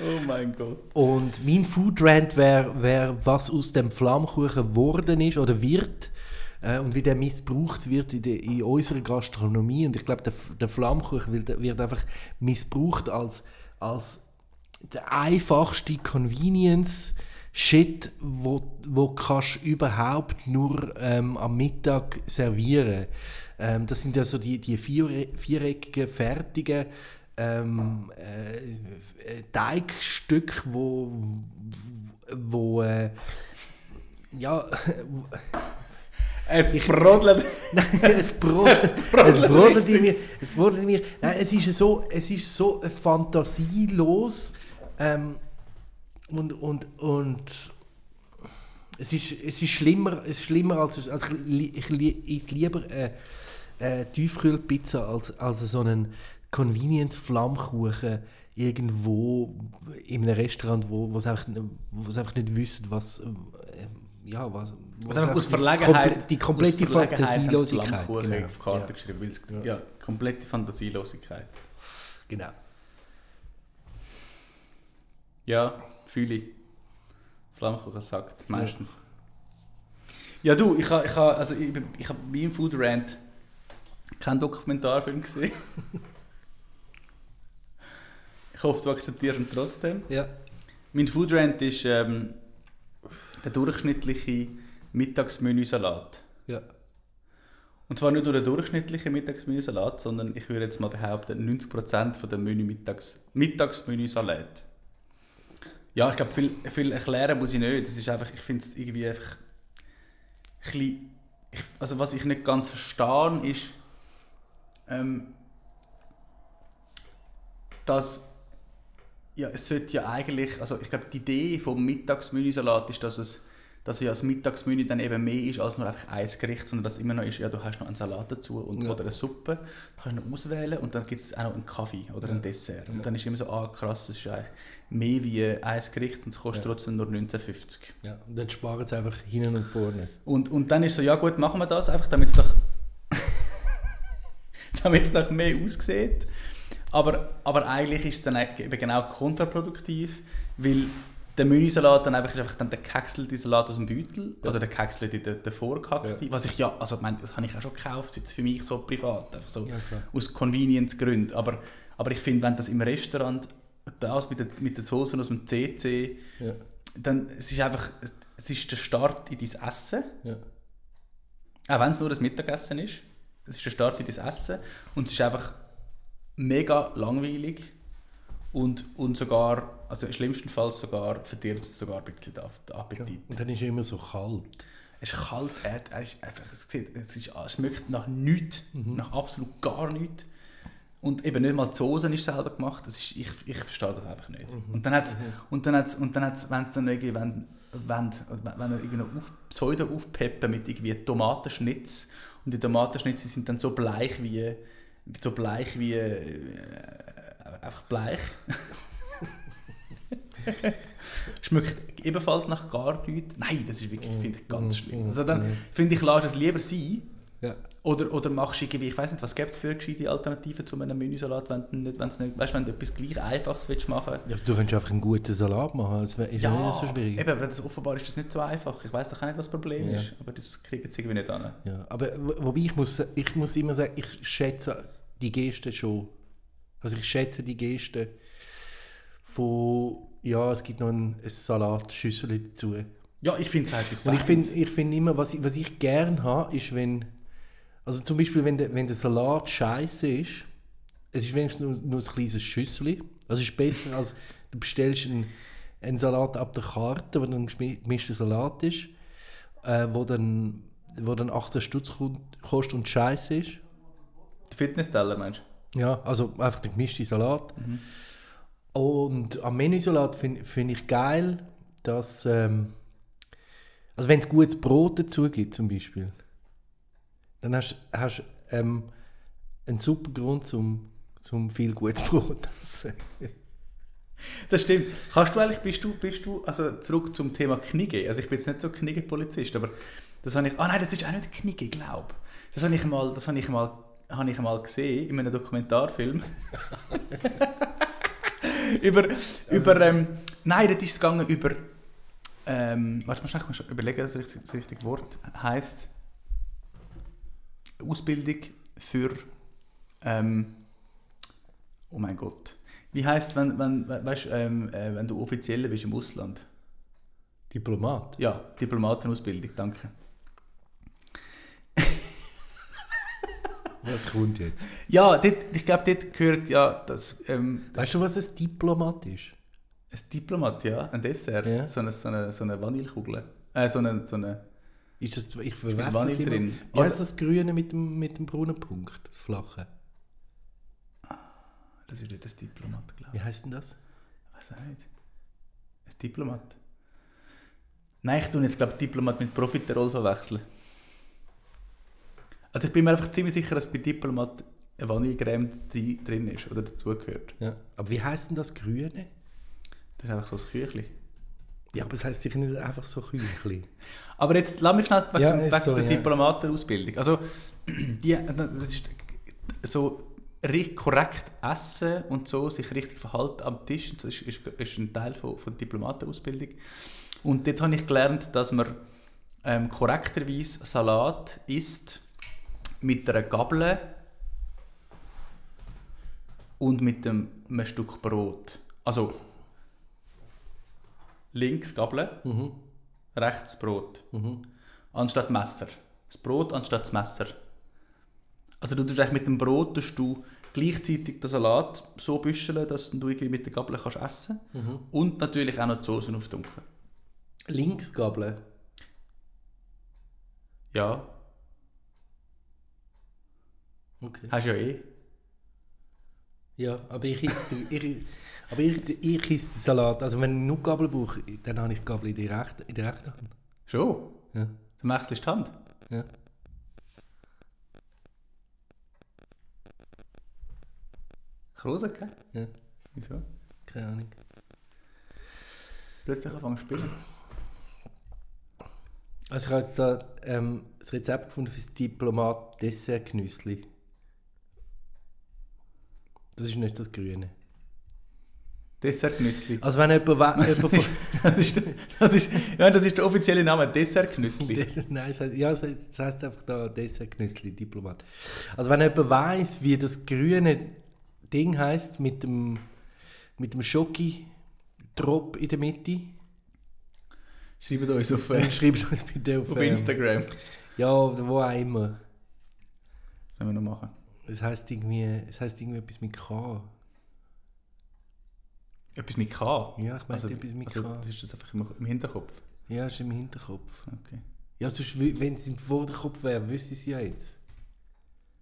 Oh mein Gott. und mein Food Rant wäre, wär, was aus dem Flammkuchen geworden ist oder wird äh, und wie der missbraucht wird in, der, in unserer Gastronomie. Und ich glaube, der, der Flammkuchen wird, wird einfach missbraucht als, als der einfachste Convenience Shit, wo, wo kannst überhaupt nur ähm, am Mittag servieren. Ähm, das sind ja so die, die vier, viereckigen, fertigen ähm, äh, äh, Teigstücke, wo, wo äh, ja, Es brodelt. es brodelt, es brodelt in mir. Es brodelt in mir. Nein, es ist so, es ist so fantasielos ähm, und, und, und es ist, es ist schlimmer, es ist schlimmer als, also ich, ich esse lieber eine, eine Tiefkühlpizza als, als so einen Convenience-Flammkuchen irgendwo in einem Restaurant, wo wo sie einfach, wo sie einfach nicht wissen, was, äh, ja, was, Was einfach aus die Verlegenheit. komple- die komplette Fantasielosigkeit. Genau. auf Karte Ja. geschrieben. Weil es, ja. komplette Fantasielosigkeit. Genau. Ja, fühle ich. Flammkuchen sagt meistens. Ja, du, ich habe ich ha, also ich, ich hab bei meinem Food Rant keinen Dokumentarfilm gesehen. ich hoffe, du akzeptierst ihn trotzdem. Ja. Mein Food Rant ist ähm, der durchschnittliche Mittagsmenüsalat. Ja. Und zwar nicht nur der durchschnittliche Mittagsmenüsalat, sondern ich würde jetzt mal behaupten, 90% von der Menü Mittags Mittagsmenüsalat. Ja, ich glaube, viel, viel erklären muss ich nicht. Das ist einfach, ich finde es irgendwie einfach ein bisschen, also was ich nicht ganz verstehe, ist, ähm, dass ja, es sollte ja eigentlich, also ich glaube, die Idee vom Mittagsmenüsalat ist, dass es dass ja das Mittagsmenü dann eben mehr ist als nur einfach ein Gericht, sondern dass es immer noch ist, ja, du hast noch einen Salat dazu und, Ja. oder eine Suppe, du kannst noch auswählen und dann gibt es auch noch einen Kaffee oder ein Dessert. Und dann ist immer so, ah krass, das ist eigentlich mehr wie ein Gericht und es kostet Ja. trotzdem nur 19,50. ja. Und dann sparen sie einfach hinten und vorne. Und, und dann ist so, ja gut, machen wir das einfach, damit es doch damit es noch mehr aussieht. Aber, aber eigentlich ist es dann eben genau kontraproduktiv, weil der Menüsalat dann einfach ist einfach dann der gehäckselte Salat aus dem Beutel, also der gehäckselte, der, der vorgehackte, was ich ja, also ich meine, das habe ich auch schon gekauft, jetzt für mich so privat, einfach so Ja, aus Convenience-Gründen. Aber, aber ich finde, wenn das im Restaurant, das mit, der, mit den Soßen aus dem CC, Ja. dann es ist einfach, es ist der Start in dein Essen. Ja. Auch wenn es nur das Mittagessen ist. Es ist der Start in das Essen. Und es ist einfach mega langweilig. Und, und sogar, also im schlimmsten Fall sogar, verdirbt es sogar ein bisschen den Appetit. Und dann ist es immer so kalt. Es ist kalt, es, ist einfach, es, sieht, es, ist, es schmeckt nach nichts, nach absolut gar nichts. Und eben nicht mal die Soße ist selber gemacht. Das ist, ich, ich verstehe das einfach nicht. Und dann und dann hat's, und dann hat's, es dann irgendwie, wenn, wenn, wenn irgendwie noch auf, Pseudo aufpeppen mit irgendwie Tomatenschnitz und die Tomatenschnitze sind dann so bleich wie, so bleich wie, äh, einfach bleich. Schmeckt ebenfalls nach gar nichts. Nein, das ist wirklich, finde ich, ganz schlimm. Also dann finde ich, lass es lieber sein. Ja. Oder, oder machst du irgendwie, ich weiß nicht, was gibt es für gescheite Alternativen zu einem Menüsalat, wenn du nicht, wenn's nicht, weißt, wenn du etwas gleich Einfaches willst machen Ja, du könntest einfach einen guten Salat machen. Das ist ja, nicht so schwierig. eben, das, offenbar ist das nicht so einfach. Ich weiß doch auch nicht, was das Problem Ja. ist, aber das kriegen sie irgendwie nicht an. Ja, aber wo- wobei ich muss, ich muss immer sagen, ich schätze die Geste schon. Also ich schätze die Geste von, ja, es gibt noch ein, ein Salatschüssel dazu. Ja, ich finde es halt etwas Und ich finde ich find immer, was ich, was ich gerne habe, ist, wenn, also zum Beispiel, wenn der, wenn der Salat scheiße ist, es ist wenigstens nur, nur ein kleines Schüssel. Also es ist besser, als du bestellst einen, einen Salat ab der Karte, wo dann gemischter Salat ist, äh, wo, dann, wo dann 18 Stutz ko- kostet und scheiße ist. Der Fitness-Teller, meinst Ja, also einfach der gemischte Salat. Und am Menüsalat finde find ich geil, dass, ähm, also wenn es gutes Brot dazu gibt zum Beispiel, dann hast du ähm, einen super Grund zum, zum viel gutes Brot zu essen. Das stimmt. Kannst du eigentlich, bist du, bist du, also zurück zum Thema Knigge. Also ich bin jetzt nicht so Knigge-Polizist, aber das habe ich, ah nein, das ist auch nicht Knigge, glaube Das habe ich mal, das habe ich mal, habe ich mal gesehen in einem Dokumentarfilm. über, über, ähm, nein, das ist es gegangen über, ähm, warte mal schnell, ich muss überlegen, was das das richtige Wort heißt. Ausbildung für, ähm, oh mein Gott, wie heißt wenn, wenn, we- weißt, ähm, äh, wenn du offiziell bist im Ausland? Diplomat. Ja, Diplomatenausbildung, danke. Was kommt jetzt? Ja, dort, ich glaube, dort gehört ja das, ähm, Weißt du, was ein Diplomat ist? ein Diplomat, ja, ein Dessert, Ja. so eine, so eine, so eine Vanillekugel. Äh, so eine, so eine, Ist das, ich verwechsel Vanille es immer. drin. Wie heißt das Grüne mit dem, mit dem braunen Punkt? Das Flache. das ist nicht das Diplomat, glaube Wie ich. heißt denn das? Weiß auch nicht. Ein Diplomat. Nein, ich tue jetzt, glaube Diplomat mit Profiterol verwechseln. Also ich bin mir einfach ziemlich sicher, dass bei Diplomat eine Vanillecreme drin ist oder dazugehört. Ja. Aber wie heißt denn das Grüne? Das ist einfach so ein Küchli. Ja, aber es heisst sicher nicht einfach so Küchli. Aber jetzt lass mich schnell wegen, Ja, wegen so, der ja. Diplomatenausbildung. Also, die, das ist so ri- korrekt essen und so, sich richtig verhalten am Tisch, das ist, ist, ist ein Teil von, von der Diplomatenausbildung. Und dort habe ich gelernt, dass man ähm, korrekterweise Salat isst mit einer Gabel und mit einem, einem Stück Brot. Also links Gabel, Mhm. rechts Brot. Mhm. anstatt Messer. Das Brot anstatt das Messer. Also du tust mit dem Brot tust du gleichzeitig den Salat so büscheln, dass du irgendwie mit der Gabel kannst essen und natürlich auch noch die Soßen auftunken. Links Gabel. Ja, Okay. hast du ja eh. Ja, aber ich esse, ich, aber ich, ich esse den Salat. Also wenn ich nur Gabel brauche, dann habe ich die Gabel in der rechten, in der rechten Hand. Schon. Ja. Du machst die Hand. Ja. Kruse, gell? Ja. Wieso? Keine Ahnung. Plötzlich anfangen zu spielen. Also ich habe jetzt da ähm, das Rezept gefunden für das Diplomat Dessert Genüssli. Das ist nicht das Grüne. Dessertgnüssli. Also wenn jemand, jemand von, Das ist, der- das, ist, ja, das ist der offizielle Name, Dessertgnüssli. Nein, es heißt, ja, es heißt, es heißt einfach da Dessert-Knüssli, Diplomat. Also wenn jemand weiß, wie das grüne Ding heißt mit dem, mit dem Schoki-Drop in der Mitte, Schreibt uns auf, äh, schreibt uns bitte auf, auf ähm, Instagram. Ja, oder wo auch immer. Das müssen wir noch machen. Es heißt irgendwie, es heißt irgendwie etwas mit K. Etwas mit K. Ja, ich meine Also, etwas mit also, K. das ist das einfach im, im Hinterkopf. Ja, ist im Hinterkopf. Okay, Ja, sonst, wenn es im Vorderkopf wäre, wüsste ich es ja jetzt.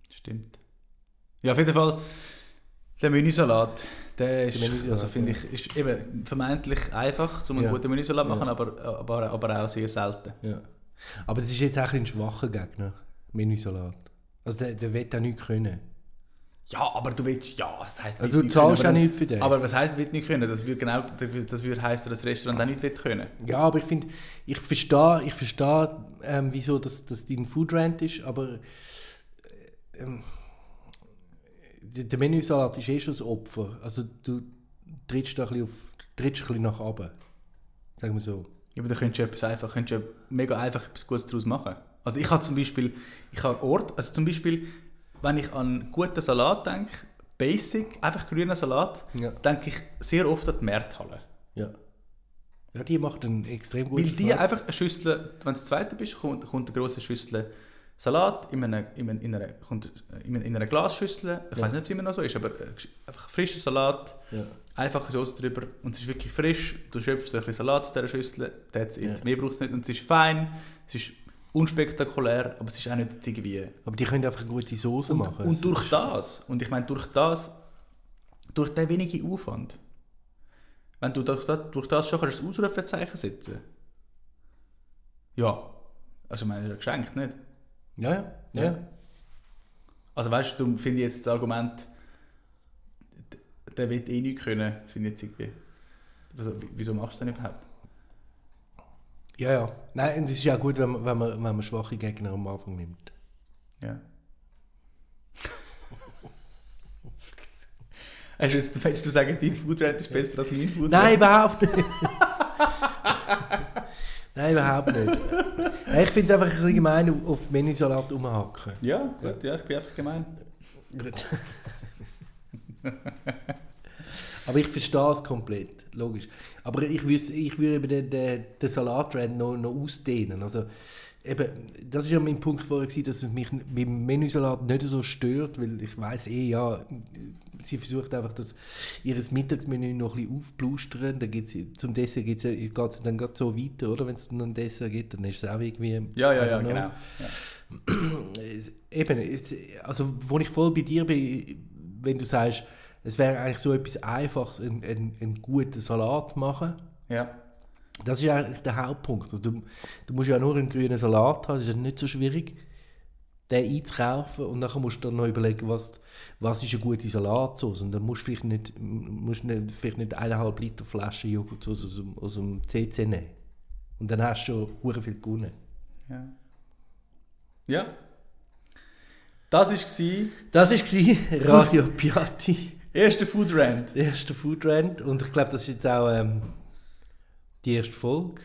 stimmt. Ja, auf jeden Fall, der Menüsalat, der ist, Menüsalat, also finde ja. ich, ist eben vermeintlich einfach, um einen Ja. guten Menüsalat zu machen, Ja. aber, aber, aber auch sehr selten. Ja. Aber das ist jetzt auch ein schwacher Gegner, Menüsalat. Also der, der wird auch nichts können. Ja, aber du willst, ja, das heisst, Also du zahlst aber- nichts für den. Aber was heisst, wird nicht können? Das würde genau, das würde heißen, dass das Restaurant auch nicht wird können. Ja, aber ich finde, ich verstehe, ich verstehe ähm, wieso das, das dein Foodrant ist, aber äh, ähm, der, Menüsalat ist eh schon das Opfer. Also du trittst da ein bisschen, auf, trittst ein bisschen nach oben. Sagen wir so. Ja, aber da könntest du etwas einfach, könntest du ja mega einfach etwas Gutes daraus machen. Also ich habe zum Beispiel, ich habe Ort, also zum Beispiel, wenn ich an guten Salat denke, Basic, einfach grüner Salat, Ja. denke ich sehr oft an die Märthalle. Ja. Ja, die macht einen extrem guten Weil die einfach eine Schüssel, wenn du das zweite bist, kommt, kommt eine grosse Schüssel Salat in einer, in einer, in einer, kommt in einer, in einer Glasschüssel. Ich Ja. weiß nicht, ob es immer noch so ist, aber äh, einfach frischer Salat, Ja. einfache Soße drüber und es ist wirklich frisch. Du schöpfst so ein bisschen Salat aus dieser Schüssel, that's it. Ja. Mehr braucht es nicht und es ist fein, es ist unspektakulär, aber es ist auch nicht irgendwie... Aber die können einfach eine gute Soße Und, machen. und durch das, und ich meine durch das, durch den wenigen Aufwand, wenn du durch das, durch das schon kannst ein Ausrufezeichen setzen ja, also ich meine, das ist ja geschenkt, nicht? Ja, ja. ja. Ja. Also weißt du, finde ich jetzt das Argument, der wird eh nicht können, finde ich jetzt irgendwie. Also, wieso machst du das denn überhaupt? Ja, ja. Nein, es ist ja auch gut, wenn man, wenn man, wenn man schwache Gegner am Anfang nimmt. Ja. Du jetzt, willst du sagen, dein Foodrate ist besser als mein Foodrate? Nein, überhaupt nicht. Nein, überhaupt nicht. Ich finde es einfach ein bisschen gemein, auf- auf Menüsalat rumhacken. Ja, gut, ja, ich bin einfach gemein. Gut. Aber ich verstehe es komplett, logisch. Aber ich, wüsste, ich würde eben den, den, den Salattrend noch, noch ausdehnen. Also, eben, das war ja mein Punkt vorher, gewesen, dass es mich beim Menüsalat nicht so stört, weil ich weiß eh, ja, sie versucht einfach, das, ihr Mittagsmenü noch ein bisschen aufplustern. Dann gibt's, zum Dessert geht es dann gerade so weiter, oder? Wenn es dann ein Dessert gibt, dann ist es auch irgendwie... Ja, ja, ja, know. genau. Ja. Eben, also wo ich voll bei dir bin, wenn du sagst, es wäre eigentlich so etwas Einfaches, einen, einen, einen guten Salat machen. ja. Das ist eigentlich der Hauptpunkt. Also du, du musst ja nur einen grünen Salat haben, das ist ja nicht so schwierig, den einzukaufen und dann musst du dann noch überlegen, was, was ist eine gute Salatsauce. Und dann musst du vielleicht nicht, musst nicht, vielleicht nicht eineinhalb Liter Flasche Joghurtsoße aus, dem- aus dem CC nehmen. Und dann hast du schon viel gewonnen. Ja. Ja. Das war Das war Radio Piatti. Erste Food Rant. Der erste Food Rant und ich glaube, das ist jetzt auch ähm, die erste Folge.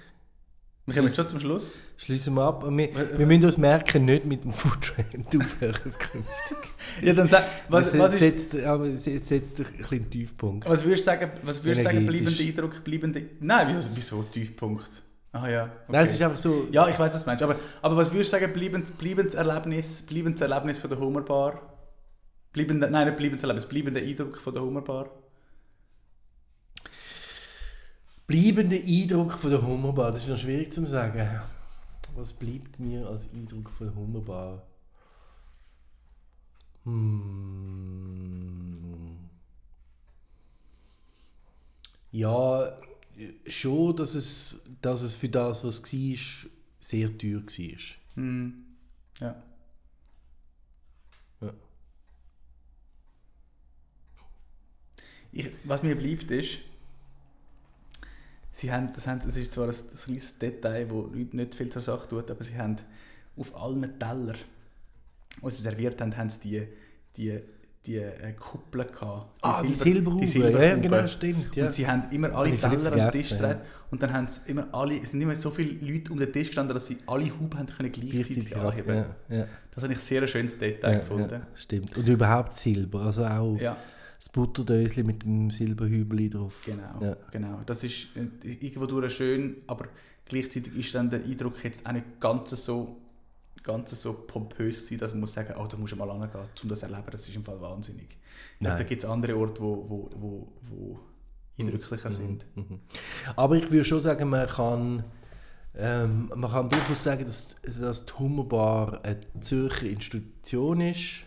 Wir kommen jetzt schon zum Schluss. Schließen wir ab. Und wir, wir müssen uns merken, nicht mit dem Food Rant aufhören künftig. Ja, dann sag, was, was, ist, setzt, aber es setzt ein bisschen Tiefpunkt. was würdest du sagen, was würdest du sagen bleibender Eindruck, bleibende... Nein, wieso, wieso Tiefpunkt? Ah ja. Okay. Nein, es ist einfach so... Ja, ich weiß, was du meinst. Aber, aber was würdest du sagen, bleibend, bleibendes Erlebnis, bleibendes Erlebnis von der Hummerbar? Bleibende, nein, nicht bleibendes Erlebnis, bleibender Eindruck von der Hummerbar? bleibender Eindruck von der Hummerbar, das ist noch schwierig zu sagen. Was bleibt mir als Eindruck von der Hummerbar? Hm. Ja, schon, dass es, dass es für das, was war, sehr teuer war. Hm. Ja. Ich, was mir bleibt ist, sie haben, das, haben, das ist zwar ein, ein kleines Detail, das Leute nicht viel zur Sache tut, aber sie haben auf allen Teller, die sie serviert haben, haben sie die, die, die äh, Kuppel gehabt. ah, die Silberhaube, ja, genau, stimmt. Ja. Und sie haben immer alle Teller am Tisch gedreht und dann haben sie immer alle, es sind immer so viele Leute um den Tisch gestanden, dass sie alle Huben haben können gleichzeitig anheben ja, ja, Das habe ich sehr ein schönes Detail ja, gefunden. ja, stimmt. Und überhaupt Silber, also auch Ja, das Butterdöschen mit dem Silberhübeli drauf. genau, Ja. genau. Das ist äh, irgendwo durch schön, aber gleichzeitig ist dann der Eindruck jetzt auch nicht ganz so, ganz so pompös gewesen, dass man muss sagen, oh, da musst du mal hingehen, um das zu erleben. Das ist im Fall wahnsinnig. Nein. da gibt es andere Orte, wo, wo, wo, wo eindrücklicher sind. Mhm. Aber ich würde schon sagen, man kann, ähm, man kann durchaus sagen, dass, dass die Hummerbar eine Zürcher Institution ist,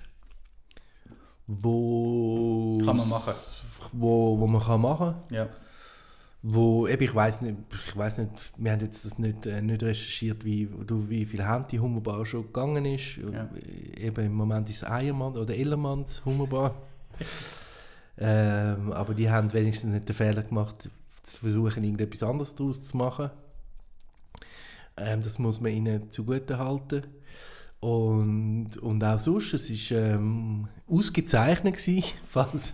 wo Kann man machen. Wo, wo man kann machen Ja. wo eben, ich weiß nicht, ich weiß nicht, wir haben jetzt das nicht, äh, nicht recherchiert, wie, du, wie viel Hand die Hummerbar schon gegangen ist. Ja. Eben im Moment ist es Eiermann oder Ellermanns Hummerbar. ähm, aber die haben wenigstens nicht den Fehler gemacht, zu versuchen, irgendetwas anderes daraus zu machen. Ähm, das muss man ihnen zugute halten. Und, und auch sonst, es war ähm, ausgezeichnet, gewesen, falls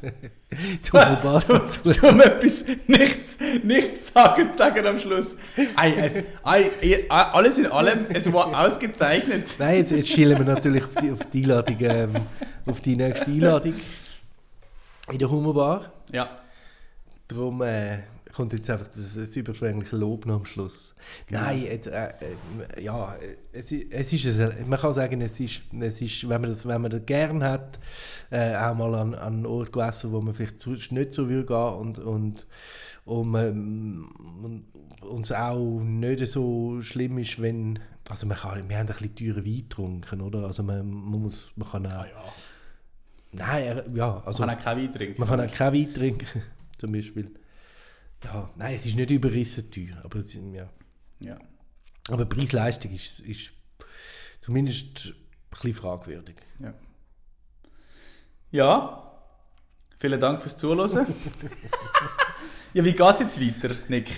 Hummerbar zum, zum etwas nichts, nichts sagen, sagen am Schluss. Ei, es, ei, alles in allem, es war ausgezeichnet. Nein, jetzt, jetzt schielen wir natürlich auf die, auf die Einladung, ähm, auf die nächste Einladung in der Hummerbar. Ja, Darum äh, kommt jetzt einfach das, das überschwängliche Lob noch am Schluss. Genau. Nein, äh, äh, ja, äh, es, i- es ist, ein- man kann sagen, es ist, es ist wenn man das, wenn man das gern hat, äh, auch mal an, an einen Ort zu essen, wo man vielleicht nicht so würde gehen und, und, man, und uns auch nicht so schlimm ist, wenn, also man kann, wir haben ein bisschen teuren Wein getrunken, oder? Also man, man muss, man kann auch, ah, ja. nein, ja, also Man kann auch keinen Wein trinken. man kann auch keinen Wein trinken, zum Beispiel. Ja, nein, es ist nicht überrissen teuer, aber, es, ja. Ja. aber Preis-Leistung ist, ist zumindest ein bisschen fragwürdig. Ja. ja, vielen Dank fürs Zuhören. ja, wie geht es jetzt weiter, Nick?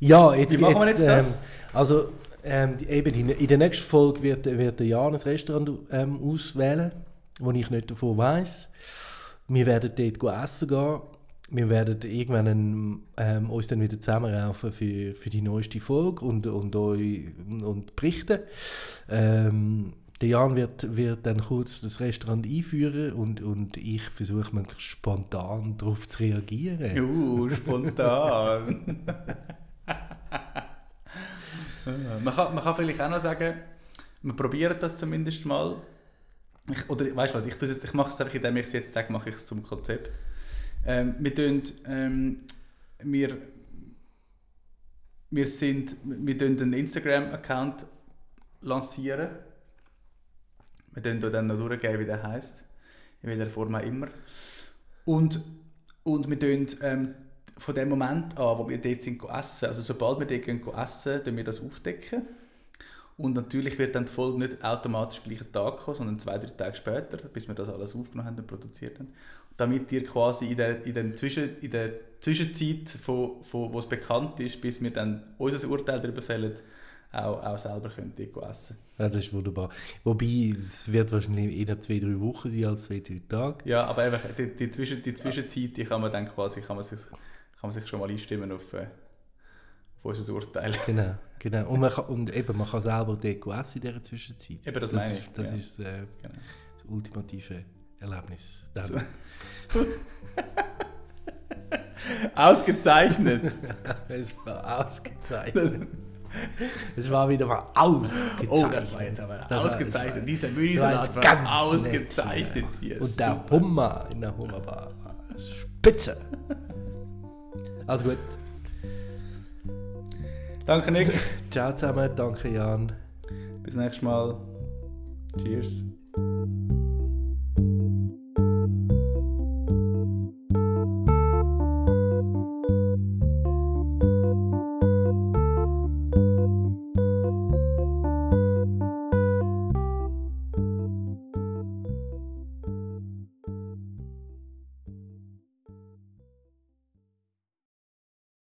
Ja, jetzt, Wie machen wir jetzt das? Ähm, also, ähm, eben in, in der nächsten Folge wird, wird der Jan ein Restaurant ähm, auswählen, wo ich nicht davon weiß. Wir werden dort essen gehen. Wir werden irgendwann ein, ähm, uns dann wieder zusammenraufen für, für die neueste Folge und, und, euch, und berichten. Ähm, der Jan wird, wird dann kurz das Restaurant einführen und, und ich versuche möglichst spontan darauf zu reagieren. Uh, spontan. man, kann, man kann vielleicht auch noch sagen, wir probieren das zumindest mal. Ich, oder weißt du was, ich, jetzt- ich mache es einfach, indem ich es jetzt sage, mache ich es zum Konzept. Ähm, wir, tun, ähm, wir, wir, sind, wir tun einen Instagram-Account lancieren. Wir tun dann noch durchgeben, wie der heisst. In welcher Form auch immer. Und, und wir tun ähm, von dem Moment an, wo wir dort sind essen, also sobald wir dort gehen essen, tun wir das aufdecken. Und natürlich wird dann die Folge nicht automatisch am gleichen Tag kommen, sondern zwei, drei Tage später, bis wir das alles aufgenommen haben und produziert haben. Damit ihr quasi in der, in der, Zwischen, in der Zwischenzeit, von, von, wo es bekannt ist, bis wir dann unser Urteil darüber fällen, auch, auch selber könnt dort essen. Ja, das ist wunderbar. Wobei, es wird wahrscheinlich eher zwei, drei Wochen sein als zwei, drei Tage. Ja, aber einfach die, die, Zwischen, die Zwischenzeit, die kann man dann quasi kann man sich, kann man sich schon mal einstimmen auf, äh, auf unser Urteil. Genau, genau. Und, man kann, und eben, man kann selber dort essen in dieser Zwischenzeit. Eben, das das meine ist, ich, das ja. ist äh, Genau. das ultimative Erlebnis. So. Ausgezeichnet. es war ausgezeichnet. Es war wieder mal ausgezeichnet. Oh, das war jetzt aber Das ausgezeichnet. war- Dieser Mühlensalat jetzt war ganz ausgezeichnet nett, hier. Und der. Hummer in der Hummerbar war spitze. Also gut. Danke, Nick. Ciao zusammen, danke Jan. Bis nächstes Mal. Cheers.